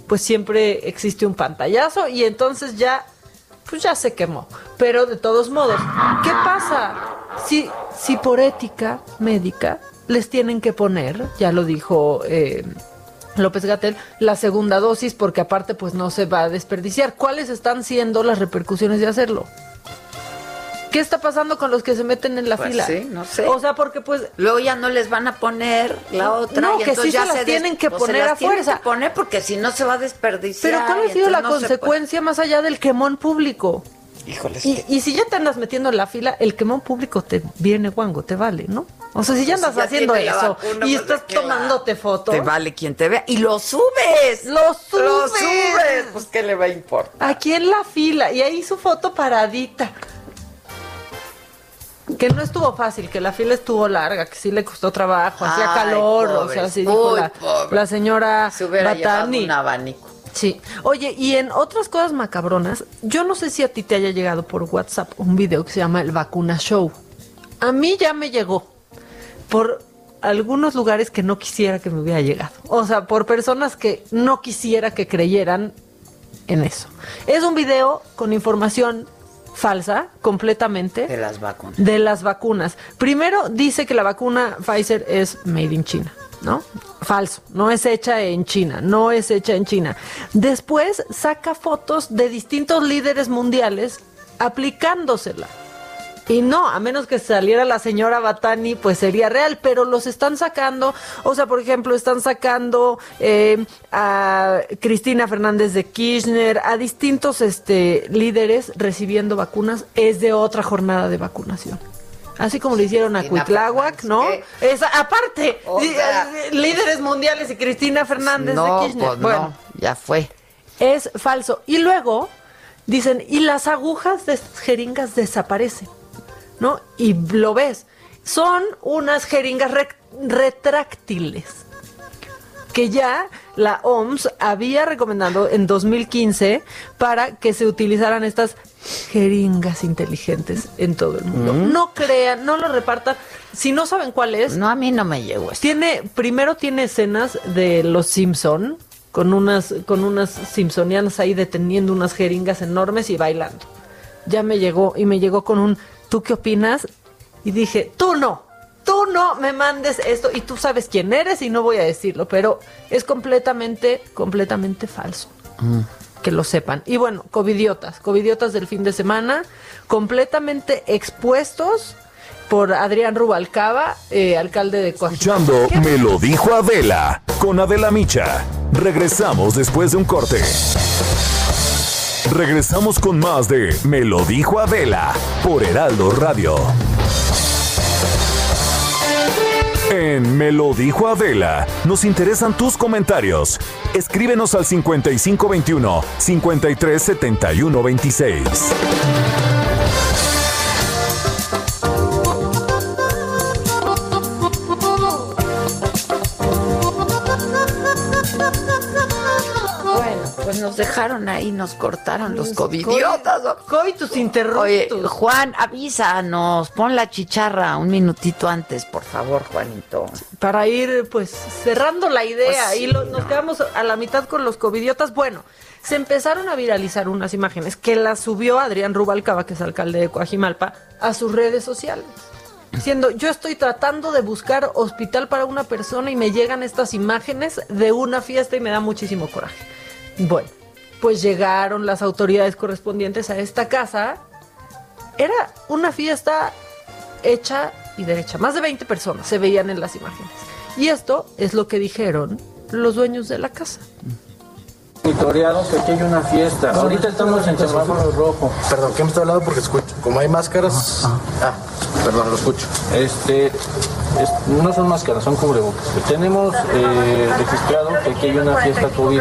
pues siempre existe un pantallazo y entonces ya, pues ya se quemó. Pero de todos modos, ¿qué pasa? Si, si por ética médica les tienen que poner, ya lo dijo eh, López Gatel, la segunda dosis, porque aparte pues no se va a desperdiciar. ¿Cuáles están siendo las repercusiones de hacerlo? ¿Qué está pasando con los que se meten en la Pues fila? sí, no sé. O sea, porque pues Luego ya no les van a poner la otra. No, y que entonces sí ya se las tienen que pues se poner las a tienen fuerza. que poner porque si no se va a desperdiciar. Pero ¿cuál ha sido la no consecuencia más allá del quemón público? Híjoles. Y, y si ya te andas metiendo en la fila, el quemón público te viene guango, te vale, ¿no? O sea, si ya andas si ya haciendo eso vacuna, y pues, estás tomándote fotos, Te vale quien te vea. Y lo subes. Lo subes. Lo subes. Pues ¿qué le va a importar? aquí en la fila, y ahí su foto paradita. Que no estuvo fácil, que la fila estuvo larga, que sí le costó trabajo, hacía calor, o sea, así dijo Uy, la, señora Se hubiera llevado Batani. un abanico. Sí. Oye, y en otras cosas macabronas, yo no sé si a ti te haya llegado por WhatsApp un video que se llama El Vacuna Show. A mí ya me llegó por algunos lugares que no quisiera que me hubiera llegado. O sea, por personas que no quisiera que creyeran en eso. Es un video con información falsa completamente De las vacunas. de las vacunas. Primero dice que la vacuna Pfizer es made in China, ¿no? Falso, no es hecha en China, no es hecha en China. Después saca fotos de distintos líderes mundiales aplicándosela. Y no, a menos que saliera la señora Batani, pues sería real, pero los están sacando, o sea, por ejemplo, están sacando eh, a Cristina Fernández de Kirchner, a distintos este, líderes recibiendo vacunas, es de otra jornada de vacunación. Así como le hicieron a Cuitláhuac, ¿no? Esa, aparte, O di- sea- eh, líderes mundiales y Cristina Fernández No, de Kirchner. pues bueno, no, ya fue. es falso. Y luego dicen, y las agujas de estas jeringas desaparecen, ¿no? Y lo ves. Son unas jeringas retráctiles que ya la OMS había recomendado en 2015 para que se utilizaran estas jeringas inteligentes en todo el mundo. Mm. No crean, no lo repartan. Si no saben cuál es, no a mí no me llegó. Tiene primero tiene escenas de los Simpson con unas con unas simpsonianas ahí deteniendo unas jeringas enormes y bailando. Ya me llegó y me llegó con un ¿tú qué opinas? Y dije, "Tú no. Tú no me mandes esto y tú sabes quién eres y no voy a decirlo, pero es completamente completamente falso." que lo sepan. Y bueno, covidiotas, covidiotas del fin de semana, completamente expuestos por Adrián Rubalcaba, eh, alcalde de Coahuila. Escuchando Me lo dijo Adela con Adela Micha. Regresamos después de un corte. Regresamos con más de Me lo dijo Adela por Heraldo Radio. En Me lo dijo Adela, nos interesan tus comentarios. Escríbenos al 5521 537126. <laughs> Bueno, pues nos dejaron ahí, nos cortaron los covidiotas. Coitus interruptus. Oye, Juan, avísanos, pon la chicharra un minutito antes, por favor, Juanito. Para ir, pues, cerrando la idea Pues y lo- nos quedamos a la mitad con los covidiotas. Bueno, se empezaron a viralizar unas imágenes que las subió Adrián Rubalcaba, que es alcalde de Coajimalpa, a sus redes sociales. Diciendo, yo estoy tratando de buscar hospital para una persona y me llegan estas imágenes de una fiesta y me da muchísimo coraje. Bueno, pues llegaron las autoridades correspondientes a esta casa. Era una fiesta hecha y derecha. Más de 20 personas se veían en las imágenes. Y esto es lo que dijeron los dueños de la casa. Monitoreados que aquí hay una fiesta. Ahorita estamos en semáforo rojo. Perdón, ¿qué me está hablando? Porque escucho. Como hay máscaras. Ah, perdón, lo escucho. Este, es- no son máscaras, son cubrebocas. Tenemos eh, registrado que aquí hay una fiesta COVID.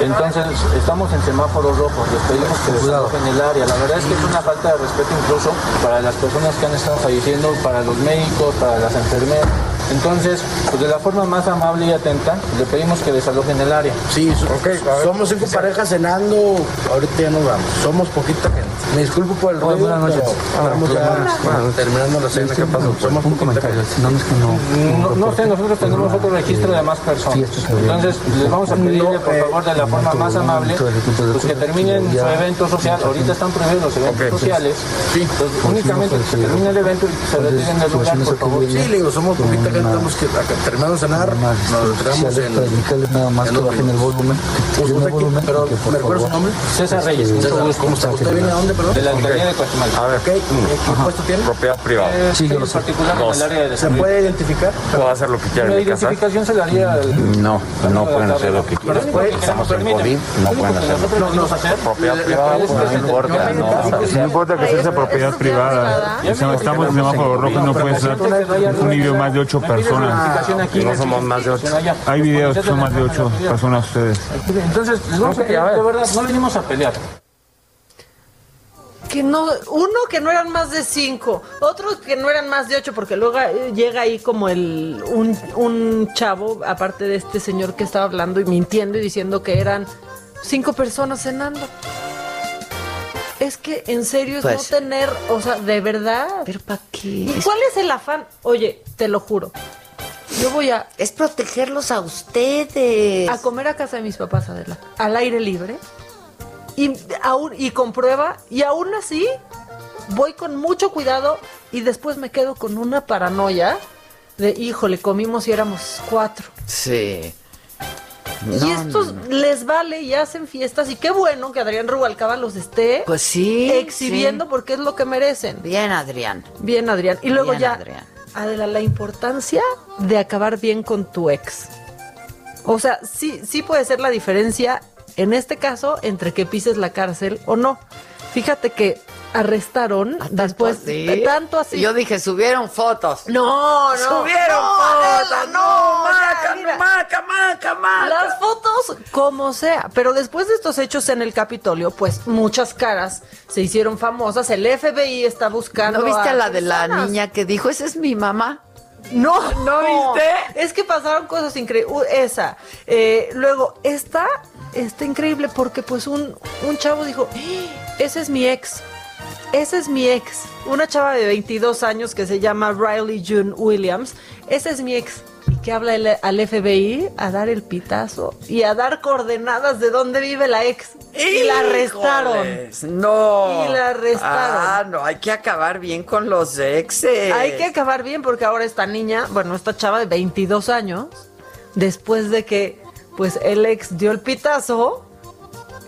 Entonces, estamos en semáforo rojo. Les pedimos que desalojen el área. La verdad es que es una falta de respeto incluso para las personas que han estado falleciendo, para los médicos, para las enfermeras. Entonces, pues de la forma más amable y atenta, le pedimos que desalojen el área. Sí, so- somos cinco parejas cenando. Ahorita ya nos vamos. Somos poquita gente. Me disculpo por el ruido. buenas noches. Estamos ya terminando la cena. ¿Qué pasó? Somos poquita gente. No, no sé, nosotros tenemos otro registro de más personas. Entonces, les vamos a pedirle, por favor, de la forma más amable, pues que terminen su evento social. Ahorita están prohibidos los eventos sociales. Entonces, únicamente que se termine el evento y se retiren del lugar, por favor. Sí, le digo, somos poquita gente. Estamos que acá terminamos de cenar. Nos retiramos en. nada más que bajen el volumen. Usted pero ¿me recuerda su nombre? César Reyes, mucho César, gusto. ¿Cómo está? ¿Usted viene de dónde, perdón? De la alcaldía de. A ver, ¿qué puesto tiene? Propiedad privada. Sí, yo lo particular en el área de ¿Se puede identificar? Puedo hacer lo que quiera La identificación se la haría al- No, no pueden hacer lo que quieran. Estamos en COVID, no pueden hacer lo que No, no, hacer. Propiedad privada, pues no importa, no. No importa que sea propiedad privada. Estamos en semáforo rojo y no puede estar un video más de ocho personas. No somos más de ocho. Hay videos que son más de ocho personas ustedes. Entonces, les vamos a pedir, de verdad, no venimos a pelear. Que no, uno que no eran más de cinco, otros que no eran más de ocho, porque luego eh, llega ahí como el un, un chavo, aparte de este señor que estaba hablando y mintiendo y diciendo que eran cinco personas cenando. Es que en serio es Pues- no tener, o sea, de verdad. ¿Pero para qué? ¿Y cuál es el afán? Oye, te lo juro. Yo voy a. Es protegerlos a ustedes. A comer a casa de mis papás, Adela. Al aire libre. Y, aún, y comprueba, y aún así voy con mucho cuidado y después me quedo con una paranoia de, híjole, comimos y éramos cuatro. Sí. y estos les vale y hacen fiestas y qué bueno que Adrián Rubalcaba los esté Pues sí. exhibiendo sí. porque es lo que merecen. Bien, Adrián. Bien, Adrián. Y luego Bien, ya, Adrián. Adela, la importancia de acabar bien con tu ex. O sea, sí, sí puede ser la diferencia en este caso entre que pises la cárcel o no. Fíjate que arrestaron después así? tanto así. Yo dije, subieron fotos. No, no. Subieron no, fotos. Adela, no, maca, maca, maca. Las fotos, como sea. Pero después de estos hechos en el Capitolio, pues muchas caras se hicieron famosas. El FBI está buscando. ¿No viste a la de la niña que dijo, esa es mi mamá? No, ¿No viste? Es que pasaron cosas increíbles. Esa. Eh, luego, esta está increíble porque pues un, un chavo dijo, "Ah, ese es mi ex. Ese es mi ex. Una chava de 22 años que se llama Riley June Williams. Ese es mi ex. Y que habla el- al FBI a dar el pitazo y a dar coordenadas de dónde vive la ex. Y la arrestaron. No. Y la arrestaron. Ah, no, hay que acabar bien con los exes. Hay que acabar bien porque ahora esta niña, bueno, esta chava de 22 años, después de que pues el ex dio el pitazo,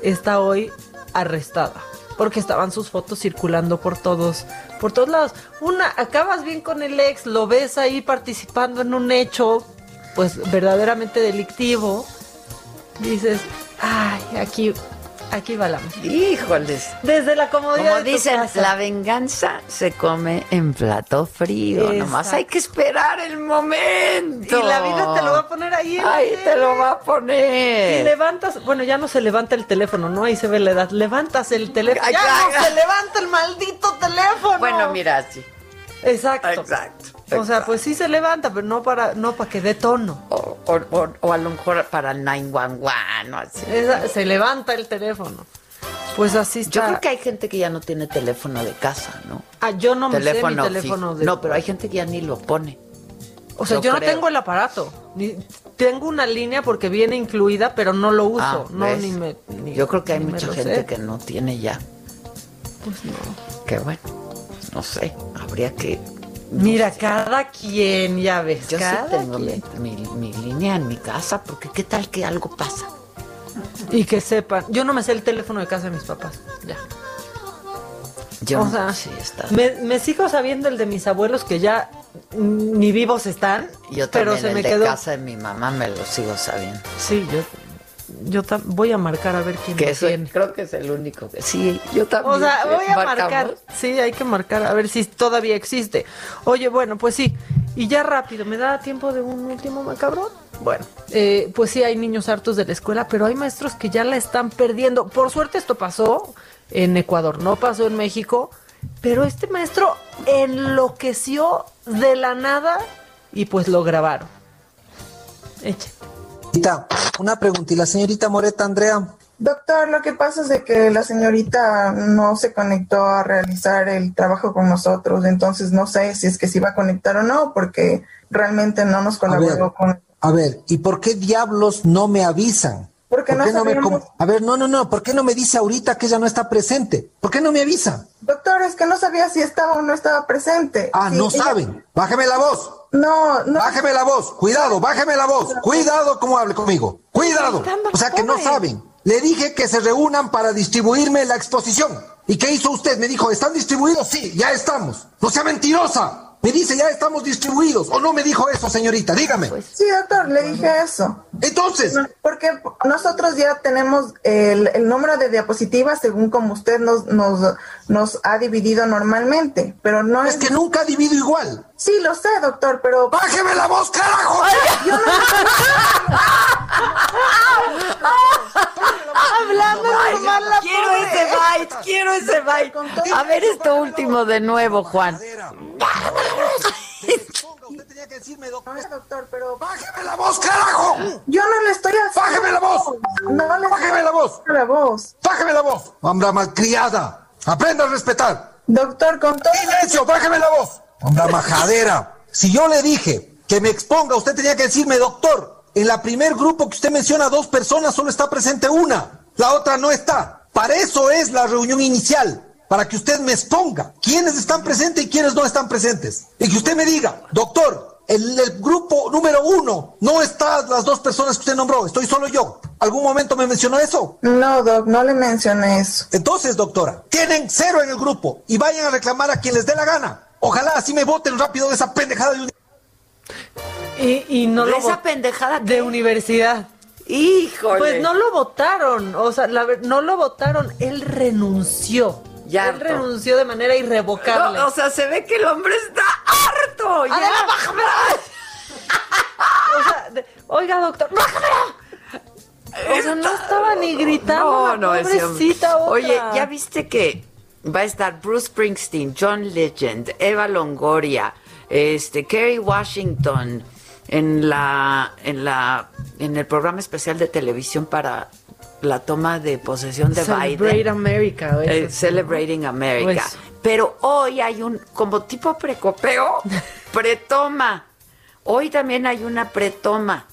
está hoy arrestada. Porque estaban sus fotos circulando por todos, por todos lados. Una, acabas bien con el ex, lo ves ahí participando en un hecho, pues verdaderamente delictivo. Dices, ay, aquí, aquí va la Híjoles. Desde la comodidad Como de tu dicen, casa. la venganza se come en plato frío. Exacto. Nomás hay que esperar el momento. Y la vida te lo va a poner ahí. Ahí te lo va a Y poner. levantas, bueno, ya no se levanta el teléfono, ¿no? Ahí se ve la edad. Levantas el teléfono. Ay, ¡Ya ay, no ay. se levanta el maldito teléfono! Bueno, mira, sí. Exacto. Exacto. O sea, pues sí se levanta, pero no para, no para que dé tono. O, o- o a lo mejor para el 911 o así. Esa- se levanta el teléfono. Pues así está. Yo creo que hay gente que ya no tiene teléfono de casa, ¿no? Ah, yo no me sé mi teléfono de... No, pero hay gente que ya ni lo pone. O sea, yo yo, no creo. tengo el aparato. Ni- tengo una línea porque viene incluida, pero no lo uso. Ah, no, ni me... ni- Yo creo que hay mucha gente sé. que no tiene ya. Pues no. Qué bueno. pues no sé. Habría que. Mira, cada quien, ya ves. Yo sí cada tengo mi, quien. mi- mi línea en mi casa, porque qué tal que algo pasa. Y que sepan. Yo no me sé el teléfono de casa de mis papás. Ya. Yo, o sea, sí, está. me, me sigo sabiendo el de mis abuelos que ya ni vivos están. Yo pero también se el me de quedó. casa de mi mamá me lo sigo sabiendo. Sí, yo, yo voy a marcar a ver quién Que lo eso tiene. creo que es el único que sí, yo también. O sea, sí, voy a marcamos. marcar. Sí, hay que marcar a ver si todavía existe. Oye, bueno, pues sí. Y ya rápido, ¿me da tiempo de un último macabrón? Bueno, eh, pues sí, hay niños hartos de la escuela, pero hay maestros que ya la están perdiendo. Por suerte esto pasó en Ecuador, no pasó en México, pero este maestro enloqueció de la nada y pues lo grabaron. Eche. Una pregunta, ¿y la señorita Moreta Andrea? Doctor, lo que pasa es de que la señorita no se conectó a realizar el trabajo con nosotros, entonces no sé si es que se iba a conectar o no, porque realmente no nos A ver, colaboró con... a ver, ¿y por qué diablos no me avisan? Porque ¿Por no qué no me sabíamos- com- A ver, no, no, no, ¿por qué no me dice ahorita que ella no está presente? ¿Por qué no me avisa? Doctor, es que no sabía si estaba o no estaba presente. Ah, Sí, no ella- saben. Bájeme la voz. No, no. Bájeme la voz. Cuidado, bájeme la voz. Cuidado cómo hable conmigo. Cuidado. O sea que no saben. Le dije que se reúnan para distribuirme la exposición. ¿Y qué hizo usted? Me dijo, ¿están distribuidos? Sí, ya estamos. No sea mentirosa. Me dice, ya estamos distribuidos. ¿O no me dijo eso, señorita? Dígame. Sí, doctor, le dije eso. Entonces. Porque nosotros ya tenemos el, el número de diapositivas según como usted nos, nos, nos ha dividido normalmente, pero no Es que nunca ha dividido igual. Sí, lo sé, doctor, pero... ¡Bájeme la voz, carajo! Hablando normal la Quiero ese bite, quiero ese bite. A ver esto último de nuevo, Juan. Doctor, pero... ¡Bájeme la voz, carajo! Yo no le estoy haciendo... ¡Bájeme la voz! No le ¡Bájeme la voz! la voz. ¡Bájeme la voz! ¡Hombre malcriada! ¡Aprenda a respetar! Doctor, con todo... ¡Silencio! ¡Bájeme la voz! ¡Hombre majadera! Si yo le dije que me exponga, usted tenía que decirme, doctor, en la primer grupo que usted menciona dos personas, solo está presente una. La otra no está. Para eso es la reunión inicial, para que usted me exponga quiénes están presentes y quiénes no están presentes. Y que usted me diga, doctor, en el grupo número uno no están las dos personas que usted nombró, estoy solo yo. ¿Algún momento me mencionó eso? No, doc, no le mencioné eso. Entonces, doctora, tienen cero en el grupo y vayan a reclamar a quien les dé la gana. Ojalá así me voten rápido de esa pendejada de un... Y, y no lo ¿Esa pendejada de universidad. Híjole. Pues no lo votaron, o sea, la no lo votaron, él renunció. Ya él renunció de manera irrevocable. No, o sea, se ve que el hombre está harto. Ya. Adela, bájamela. <laughs> O sea, de- oiga, doctor, bájamela. O sea, no estaba ni gritando. No, no, pobrecita otra. Oye, ¿ya viste que va a estar Bruce Springsteen, John Legend, Eva Longoria, este, Kerry Washington en la, en la, en el programa especial de televisión para la toma de posesión de Celebrate Biden? America. Eh, Celebrating America. Pues- Pero hoy hay un, como tipo precopeo, <laughs> pretoma. Hoy también hay una pretoma.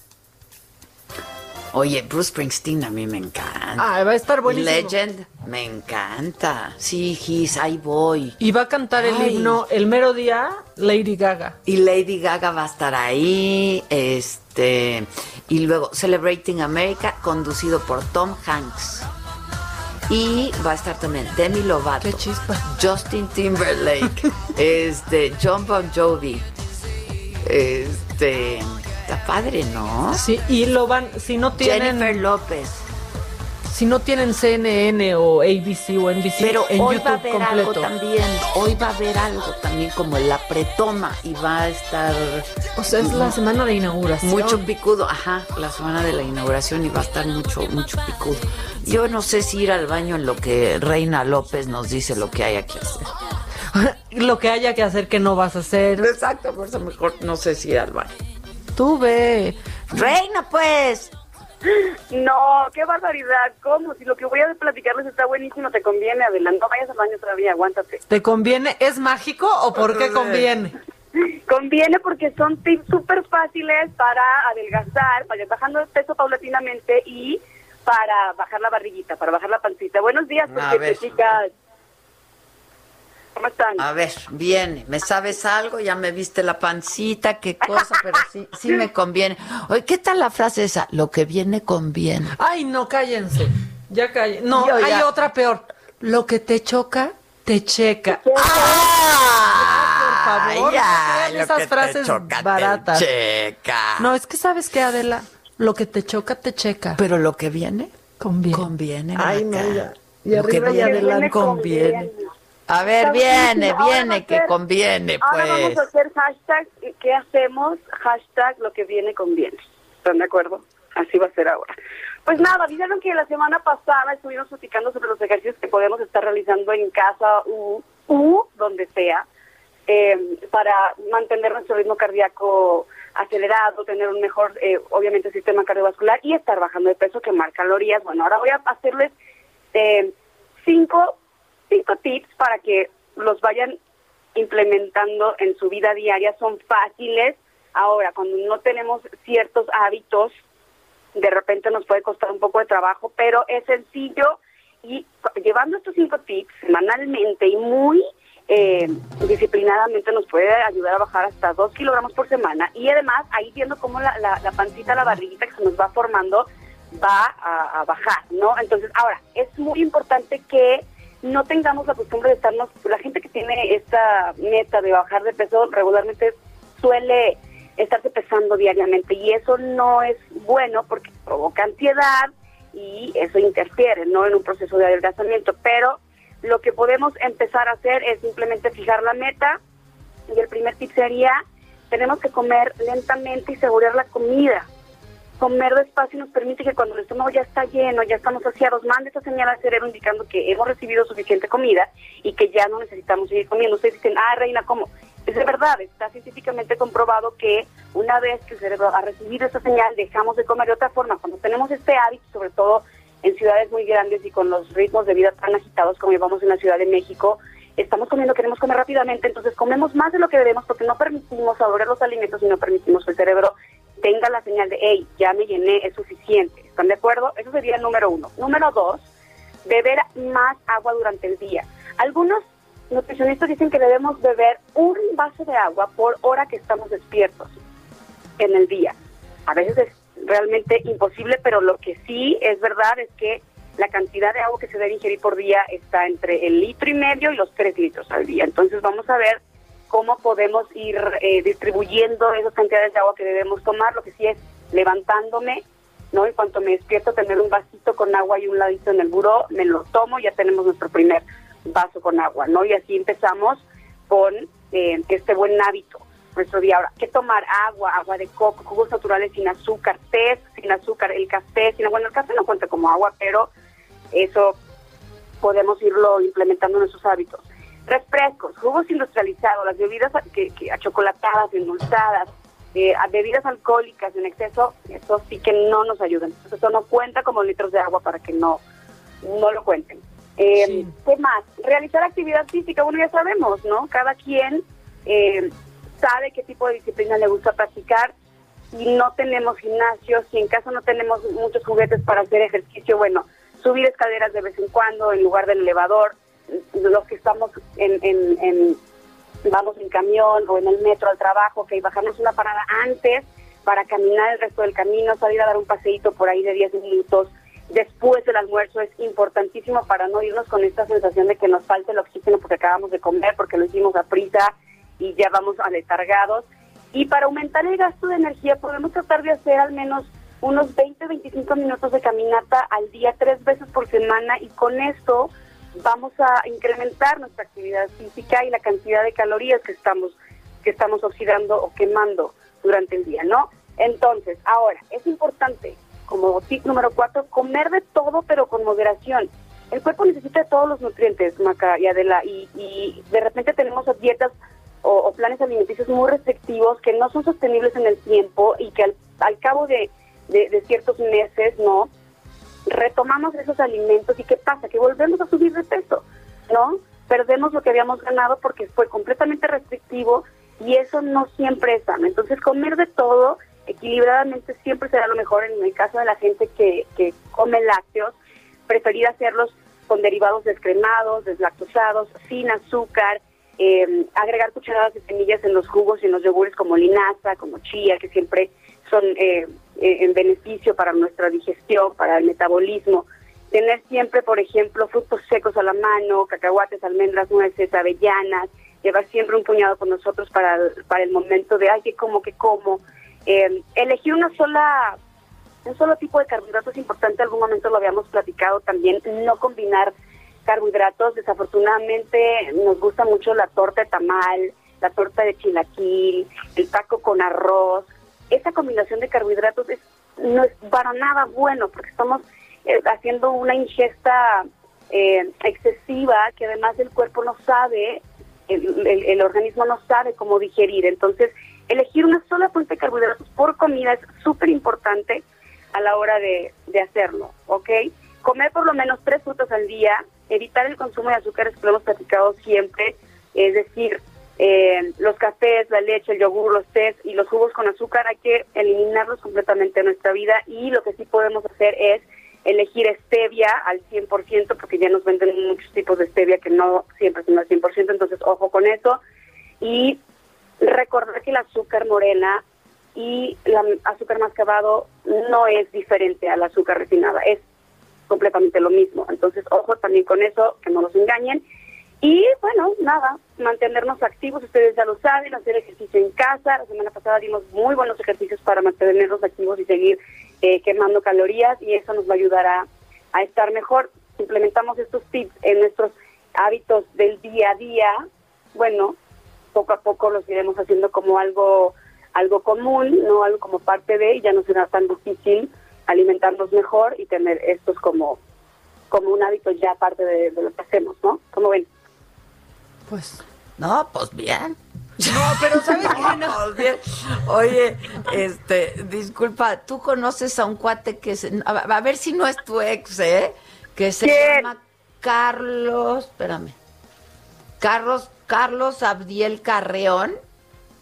Oye, Bruce Springsteen a mí me encanta. Ah, va a estar buenísimo. Legend, me encanta. Sí, His, ahí voy. Y va a cantar el himno el mero día Lady Gaga. Y Lady Gaga va a estar ahí. Este. Y luego Celebrating America, conducido por Tom Hanks. Y va a estar también Demi Lovato. Qué chispa. Justin Timberlake. <laughs> este. John Bon Jovi. Este. Está padre, ¿no? Sí, y lo van, si no tienen, Jennifer López. si no tienen CNN o ABC o NBC, Pero en hoy YouTube va a haber algo completo. también. Hoy va a haber algo también como la pretoma y va a estar. O sea, es la semana de inauguración. Mucho picudo, ajá, la semana de la inauguración y va a estar mucho, mucho picudo. Yo no sé si ir al baño en lo que Reina López nos dice lo que hay que hacer. <laughs> lo que haya que hacer que no vas a hacer. Exacto, por eso mejor no sé si ir al baño. Tú ve. Reina, pues. No, qué barbaridad. ¿Cómo? Si lo que voy a platicarles está buenísimo, te conviene, adelante. No vayas al baño todavía, aguántate. ¿Te conviene? ¿Es mágico o por qué conviene? Conviene porque son tips súper fáciles para adelgazar, para ir bajando de peso paulatinamente y para bajar la barriguita, para bajar la pancita. Buenos días, ver. chicas. ¿Cómo están? A ver, viene, ¿me sabes algo? Ya me viste la pancita, qué cosa, pero sí, sí me conviene. Oye, ¿qué tal la frase esa? Lo que viene conviene. Ay, no, cállense. Ya cállense. No, Yo hay ya- otra peor. Lo que te choca, te checa. ¡Ah! Por favor, ya, lo esas que te frases te baratas. checa. No, es que sabes qué, Adela, lo que te choca, te checa. Pero lo que viene, conviene. conviene. Ay, no, ya. Y Lo que y viene, adelante. conviene. A ver, viene. Ahora viene, que conviene, Ahora pues. vamos a hacer hashtag, ¿qué hacemos? Hashtag lo que viene conviene. ¿Están de acuerdo? Así va a ser ahora. Pues nada, vieron que la semana pasada estuvimos platicando sobre los ejercicios que podemos estar realizando en casa u, u donde sea eh, para mantener nuestro ritmo cardíaco acelerado, tener un mejor, eh, obviamente, sistema cardiovascular y estar bajando de peso, quemar calorías. Bueno, ahora voy a hacerles eh, cinco, cinco tips para que los vayan implementando en su vida diaria. Son fáciles. Ahora, cuando no tenemos ciertos hábitos, de repente nos puede costar un poco de trabajo, pero es sencillo y llevando estos cinco tips semanalmente y muy eh, disciplinadamente nos puede ayudar a bajar hasta dos kilogramos por semana y además ahí viendo cómo la, la, la pancita, la barriguita que se nos va formando va a, a bajar, ¿no? Entonces, ahora, es muy importante que no tengamos la costumbre de estarnos, la gente que tiene esta meta de bajar de peso regularmente suele estarse pesando diariamente y eso no es bueno porque provoca ansiedad y eso interfiere no en un proceso de adelgazamiento. Pero lo que podemos empezar a hacer es simplemente fijar la meta y el primer tip sería tenemos que comer lentamente y segurar la comida comer despacio nos permite que cuando el estómago ya está lleno, ya estamos saciados, mande esa señal al cerebro indicando que hemos recibido suficiente comida y que ya no necesitamos seguir comiendo. Ustedes dicen, ah, Reina, ¿cómo? Es de verdad, está científicamente comprobado que una vez que el cerebro ha recibido esa señal, dejamos de comer de otra forma. Cuando tenemos este hábito, sobre todo en ciudades muy grandes y con los ritmos de vida tan agitados como llevamos en la Ciudad de México, estamos comiendo, queremos comer rápidamente, entonces comemos más de lo que debemos porque no permitimos saborear los alimentos y no permitimos que el cerebro tenga la señal de, hey, ya me llené, es suficiente. ¿Están de acuerdo? Eso sería el número uno. Número dos, beber más agua durante el día. Algunos nutricionistas dicen que debemos beber un vaso de agua por hora que estamos despiertos en el día. A veces es realmente imposible, pero lo que sí es verdad es que la cantidad de agua que se debe ingerir por día está entre el litro y medio y los tres litros al día. Entonces vamos a ver cómo podemos ir eh, distribuyendo esas cantidades de agua que debemos tomar. Lo que sí es levantándome, ¿no? Y cuanto me despierto, tener un vasito con agua y un ladito en el buró, me lo tomo y ya tenemos nuestro primer vaso con agua, ¿no? Y así empezamos con eh, este buen hábito nuestro día. Ahora, ¿qué tomar? Agua, agua de coco, jugos naturales sin azúcar, té sin azúcar, el café sin Bueno, el café no cuenta como agua, pero eso podemos irlo implementando en nuestros hábitos. Refrescos, jugos industrializados, las bebidas que, que achocolatadas, endulzadas, eh, bebidas alcohólicas en exceso, eso sí que no nos ayudan. eso no cuenta como litros de agua para que no, no lo cuenten. Eh, ¿Qué más? Realizar actividad física, bueno, ya sabemos, ¿no? Cada quien eh, sabe qué tipo de disciplina le gusta practicar. y no tenemos gimnasio, si en casa no tenemos muchos juguetes para hacer ejercicio, bueno, subir escaleras de vez en cuando en lugar del elevador, los que estamos en, vamos en camión o en el metro al trabajo, que bajarnos una parada antes para caminar el resto del camino, salir a dar un paseíto por ahí de 10 minutos, después del almuerzo es importantísimo para no irnos con esta sensación de que nos falte el oxígeno porque acabamos de comer, porque lo hicimos a prisa y ya vamos aletargados. Y para aumentar el gasto de energía podemos tratar de hacer al menos unos 20, 25 minutos de caminata al día, tres veces por semana y con esto vamos a incrementar nuestra actividad física y la cantidad de calorías que estamos que estamos oxidando o quemando durante el día, ¿no? Entonces, ahora, es importante como tip número cuatro, comer de todo pero con moderación. El cuerpo necesita todos los nutrientes, Maca y Adela, y, y de repente tenemos dietas o, planes alimenticios muy restrictivos que no son sostenibles en el tiempo y que al, cabo de, de, ciertos meses, ¿no? Retomamos esos alimentos y ¿qué pasa? Que volvemos a subir de peso, ¿no? Perdemos lo que habíamos ganado porque fue completamente restrictivo y eso no siempre es sano. Entonces, comer de todo equilibradamente siempre será lo mejor en el caso de la gente que, que come lácteos, preferir hacerlos con derivados descremados, deslactosados, sin azúcar, eh, agregar cucharadas de semillas en los jugos y en los yogures como linaza, como chía, que siempre son eh, eh, en beneficio para nuestra digestión, para el metabolismo. Tener siempre, por ejemplo, frutos secos a la mano, cacahuates, almendras, nueces, avellanas, llevar siempre un puñado con nosotros para, para el momento de, ay, que como, que como. Eh, elegir una sola, un solo tipo de carbohidratos es importante, algún momento lo habíamos platicado también, no combinar carbohidratos, desafortunadamente nos gusta mucho la torta de tamal, la torta de chilaquil, el taco con arroz. Esa combinación de carbohidratos es, no es para nada bueno porque estamos eh, haciendo una ingesta eh, excesiva que además el cuerpo no sabe, el, el organismo no sabe cómo digerir. Entonces, elegir una sola fuente de carbohidratos por comida es súper importante a la hora de, hacerlo, ¿ok? Comer por lo menos tres frutas al día, evitar el consumo de azúcares que lo hemos platicado siempre, es decir, eh, los cafés, la leche, el yogur, los tés y los jugos con azúcar hay que eliminarlos completamente de nuestra vida y lo que sí podemos hacer es elegir stevia al 100% porque ya nos venden muchos tipos de stevia que no siempre son al 100%, entonces ojo con eso y recordar que el azúcar morena y el azúcar mascabado no es diferente al azúcar refinada, es completamente lo mismo. Entonces, ojo también con eso, que no nos engañen. Y bueno, nada, mantenernos activos, ustedes ya lo saben, hacer ejercicio en casa. La semana pasada dimos muy buenos ejercicios para mantenernos activos y seguir eh, quemando calorías y eso nos va a ayudar a, estar mejor. Implementamos estos tips en nuestros hábitos del día a día. Bueno, poco a poco los iremos haciendo como algo algo común, no algo como parte de, y ya no será tan difícil alimentarnos mejor y tener estos como como un hábito ya parte de, lo que hacemos, ¿no? ¿Cómo ven? Pues, no, pues bien. No, pero ¿sabes qué? No, <laughs> bien. Oye, este, disculpa, tú conoces a un cuate que se, a, ver si no es tu ex, ¿eh? Que se llama Carlos, espérame. Carlos Carlos Abdiel Carreón?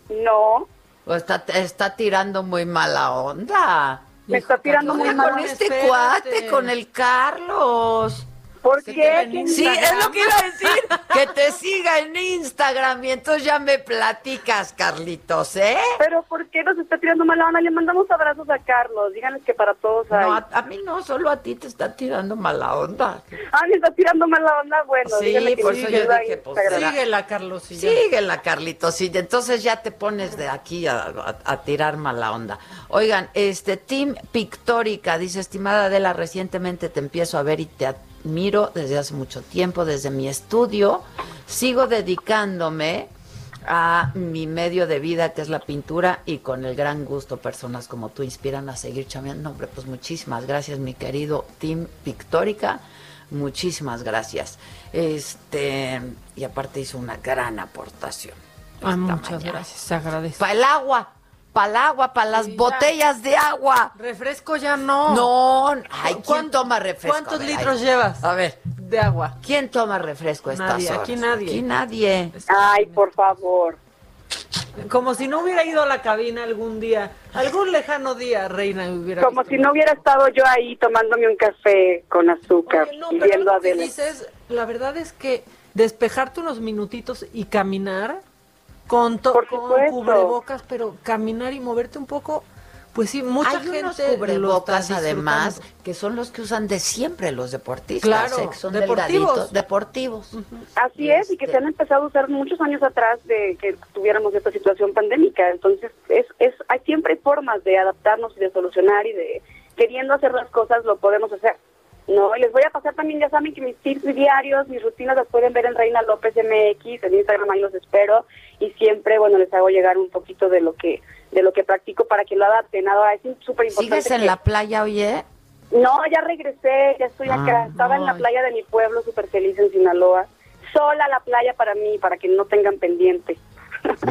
No. ¿O está, está tirando muy mala onda? Me está tirando muy mala Con este cuate, con el Carlos. ¿Por Sí, qué? Sí, es lo que iba a decir. <laughs> Que te siga en Instagram y entonces ya me platicas, Carlitos, ¿eh? Pero ¿por qué nos está tirando mala onda? Le mandamos abrazos a Carlos. Díganles que para todos hay. No, a, a mí no, solo a ti te está tirando mala onda. Ah, me está tirando mala onda. Bueno, Sí, que por eso yo dije, pues. Síguela, Carlos. y. Síguela, Carlitos, y entonces ya te pones de aquí a, a- a tirar mala onda. Oigan, este Team Pictórica dice, estimada Adela, recientemente te empiezo a ver y te admiro desde hace mucho tiempo, desde mi estudio. Sigo dedicándome a mi medio de vida, que es la pintura, y con el gran gusto personas como tú inspiran a seguir chambeando. No, hombre, pues muchísimas gracias, mi querido Team Pictórica. Muchísimas gracias. Este, y aparte hizo una gran aportación. Ay, muchas gracias. Para el agua, para el agua, para las botellas de agua. Refresco ya no. No, ay, ¿quién toma refresco? ¿Cuántos ver, litros ay. llevas? A ver, de agua. ¿quién toma refresco a estas Nadie, horas? aquí nadie. Aquí nadie. Ay, por favor. Como si no hubiera ido a la cabina algún día, algún lejano día, Reina, hubiera Como visto. si no hubiera estado yo ahí tomándome un café con azúcar Oye, no, y pero viendo a dices, la verdad es que despejarte unos minutitos y caminar con, to- Por con cubrebocas, pero caminar y moverte un poco, pues sí, mucha Hay gente unos cubrebocas además que son los que usan de siempre los deportistas, Claro, ¿eh? que son deportivos. deportivos. Así es, y que se han empezado a usar muchos años atrás de que tuviéramos esta situación pandémica. Entonces, es, es, hay siempre formas de adaptarnos y de solucionar y de queriendo hacer las cosas lo podemos hacer. No, y les voy a pasar también, ya saben que mis tips diarios, mis rutinas las pueden ver en Reina López MX, en Instagram ahí los espero y siempre, bueno, les hago llegar un poquito de lo que de lo que practico para que lo adapten. Ahora es súper importante. ¿Sigues en la playa, oye? No, ya regresé, ya estoy acá. Ah, Estaba en la ay. playa de mi pueblo, súper feliz en Sinaloa. Sola la playa para mí, para que no tengan pendiente.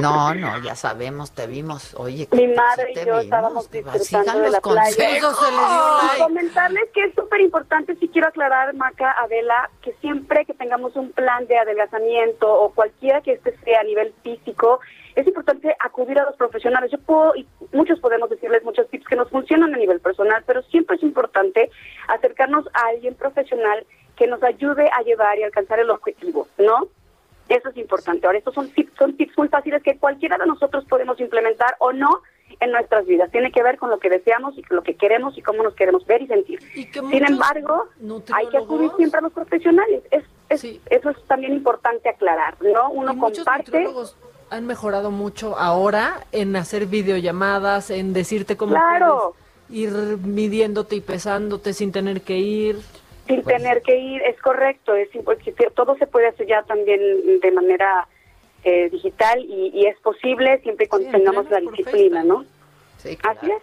No, no, ya sabemos, te vimos. Oye, Mi que madre sí y yo vimos, estábamos disfrutando de la playa. Y comentarles que es súper importante, si quiero aclarar, Maca, Adela, que siempre que tengamos un plan de adelgazamiento o cualquiera que este sea a nivel físico, es importante acudir a los profesionales. Yo puedo, y muchos podemos decirles muchos tips que nos funcionan a nivel personal, pero siempre es importante acercarnos a alguien profesional que nos ayude a llevar y alcanzar el objetivo, ¿no? Eso es importante. Ahora, estos son tips, son tips muy fáciles que cualquiera de nosotros podemos implementar o no en nuestras vidas. Tiene que ver con lo que deseamos y con lo que queremos y cómo nos queremos ver y sentir. Sin muchos embargo, hay que acudir siempre a los profesionales. Es, es- Eso es también importante aclarar, ¿no? Uno Y comparte. han mejorado mucho ahora en hacer videollamadas, en decirte cómo Claro. puedes ir midiéndote y pesándote sin tener que ir. Sin tener que ir, es correcto, es todo se puede hacer ya también de manera eh, digital y, y es posible siempre y cuando tengamos la disciplina, ¿no? Sí, Así es,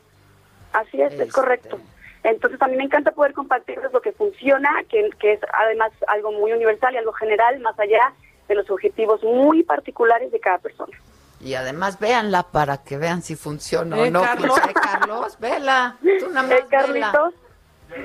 así es, es correcto. Entonces a mí me encanta poder compartirles lo que funciona, que, que es además algo muy universal y algo general, más allá de los objetivos muy particulares de cada persona. Y además véanla para que vean si funciona o ¿Eh, no. Carlos? Pues, eh, Carlos, vela. Tú nada <laughs> más Eh, Carlitos,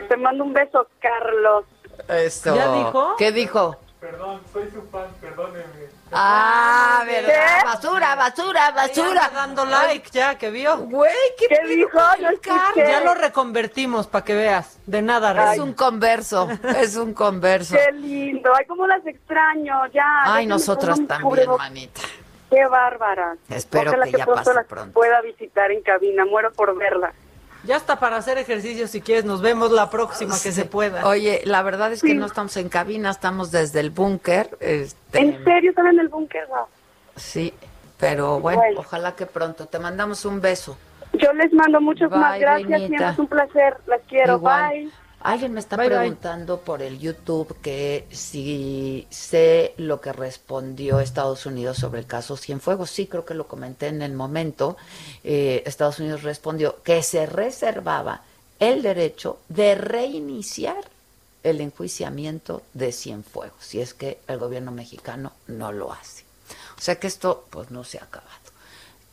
te mando un beso, Carlos. Eso. ¿Ya dijo? ¿Qué dijo? Perdón, soy su fan, perdóneme. Ah, ¿Qué? verdad. Basura, basura, basura. Ella dando like ya, que vio. Güey, ¿qué, ¿Qué dijo? No. Ya lo reconvertimos para que veas. De nada, Es Reina. un converso, es un converso. Qué lindo, ay, cómo las extraño, ya. Ay, nosotras también, cubrebocas. manita. Qué bárbara. Espero Ojalá que ya pronto pase la pronto. pueda visitar en cabina, muero por verla. Ya está para hacer ejercicio si quieres. Nos vemos la próxima que se pueda. Oye, la verdad es que no estamos en cabina, estamos desde el búnker. Este, ¿En serio están en el búnker? Sí, pero bueno, Bueno. ojalá que pronto. Te mandamos un beso. Yo les mando muchos Bye, más gracias, siempre es un placer, las quiero, Igual. bye. Alguien me está Bye, bye. preguntando por el YouTube que si sé lo que respondió Estados Unidos sobre el caso Cienfuegos. Sí, creo que lo comenté en el momento. Eh, Estados Unidos respondió que se reservaba el derecho de reiniciar el enjuiciamiento de Cienfuegos, si es que el gobierno mexicano no lo hace. O sea que esto pues no se ha acabado.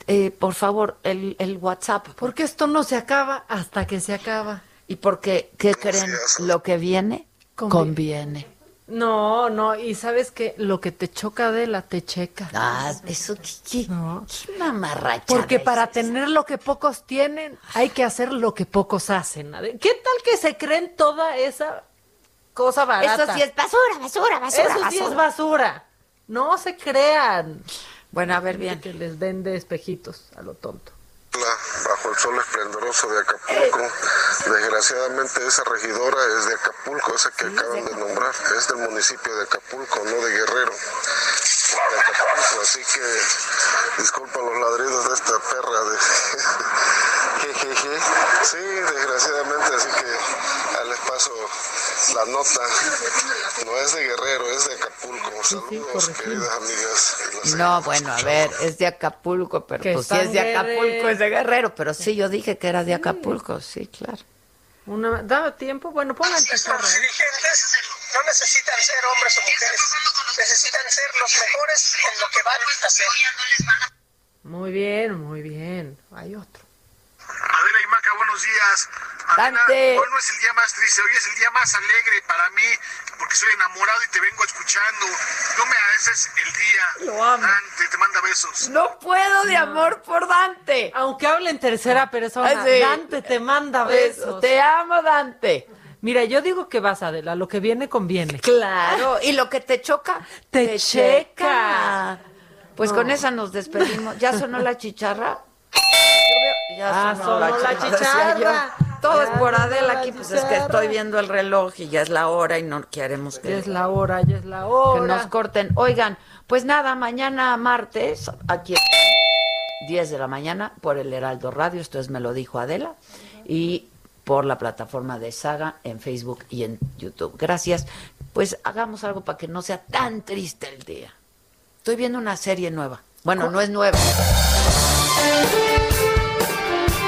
Eh, por favor, el, el WhatsApp. Porque esto no se acaba hasta que se acaba. ¿Y porque qué creen? Lo que viene Convi- conviene. No, no, y sabes que lo que te choca de la te checa. Ah, eso qué, qué mamarracha. Porque para tener lo que pocos tienen, hay que hacer lo que pocos hacen. ¿Qué tal que se creen toda esa cosa barata. Eso sí es basura, basura, basura. Eso sí es basura. No se crean. Bueno, a ver bien. Que les vende espejitos a lo tonto. Bajo el sol esplendoroso de Acapulco. Desgraciadamente esa regidora es de Acapulco, esa que acaban de nombrar, es del municipio de Acapulco, no de Guerrero. De Acapulco, así que disculpan los ladridos de esta perra de. <laughs> <laughs> Sí, desgraciadamente, así que ah, les paso la nota. No es de Guerrero, es de Acapulco. Saludos, queridas amigas. No, bueno, a ver, es de Acapulco, pero Que pues si es de Acapulco, Guerrero. es de Guerrero. Pero sí, yo dije que era de Acapulco, sí, claro. Una, ¿Da tiempo? Bueno, pongan chicharra. Los dirigentes no necesitan ser hombres o mujeres, necesitan ser los mejores en lo que van a hacer. Muy bien, muy bien. Hay otro. Adela y Maca, buenos días. Adela, Dante. hoy no es el día más triste, hoy es el día más alegre para mí, porque soy enamorado y te vengo escuchando. No me haces el día. Lo amo. Dante, te manda besos. No puedo de amor por Dante. Aunque hable en tercera persona, Ah, sí. Dante te manda besos. Te amo, Dante. Mira, yo digo que vas, Adela, lo que viene conviene. Claro, y lo que te choca, Te checa. Pues No. con esa nos despedimos. ¿Ya sonó la chicharra? Yo veo- Ya Ah, sonó la chicharra. Todo es por Adela la aquí, pues es que estoy viendo el reloj y ya es la hora y no queremos que, Ya es la hora, ya es la hora. que nos corten. Oigan, pues nada, mañana martes, aquí 10 de la mañana por el Heraldo Radio, esto es Me lo dijo Adela, y por la plataforma de Saga en Facebook y en YouTube. Gracias. Pues hagamos algo para que no sea tan triste el día. Estoy viendo una serie nueva. Bueno, no es nueva.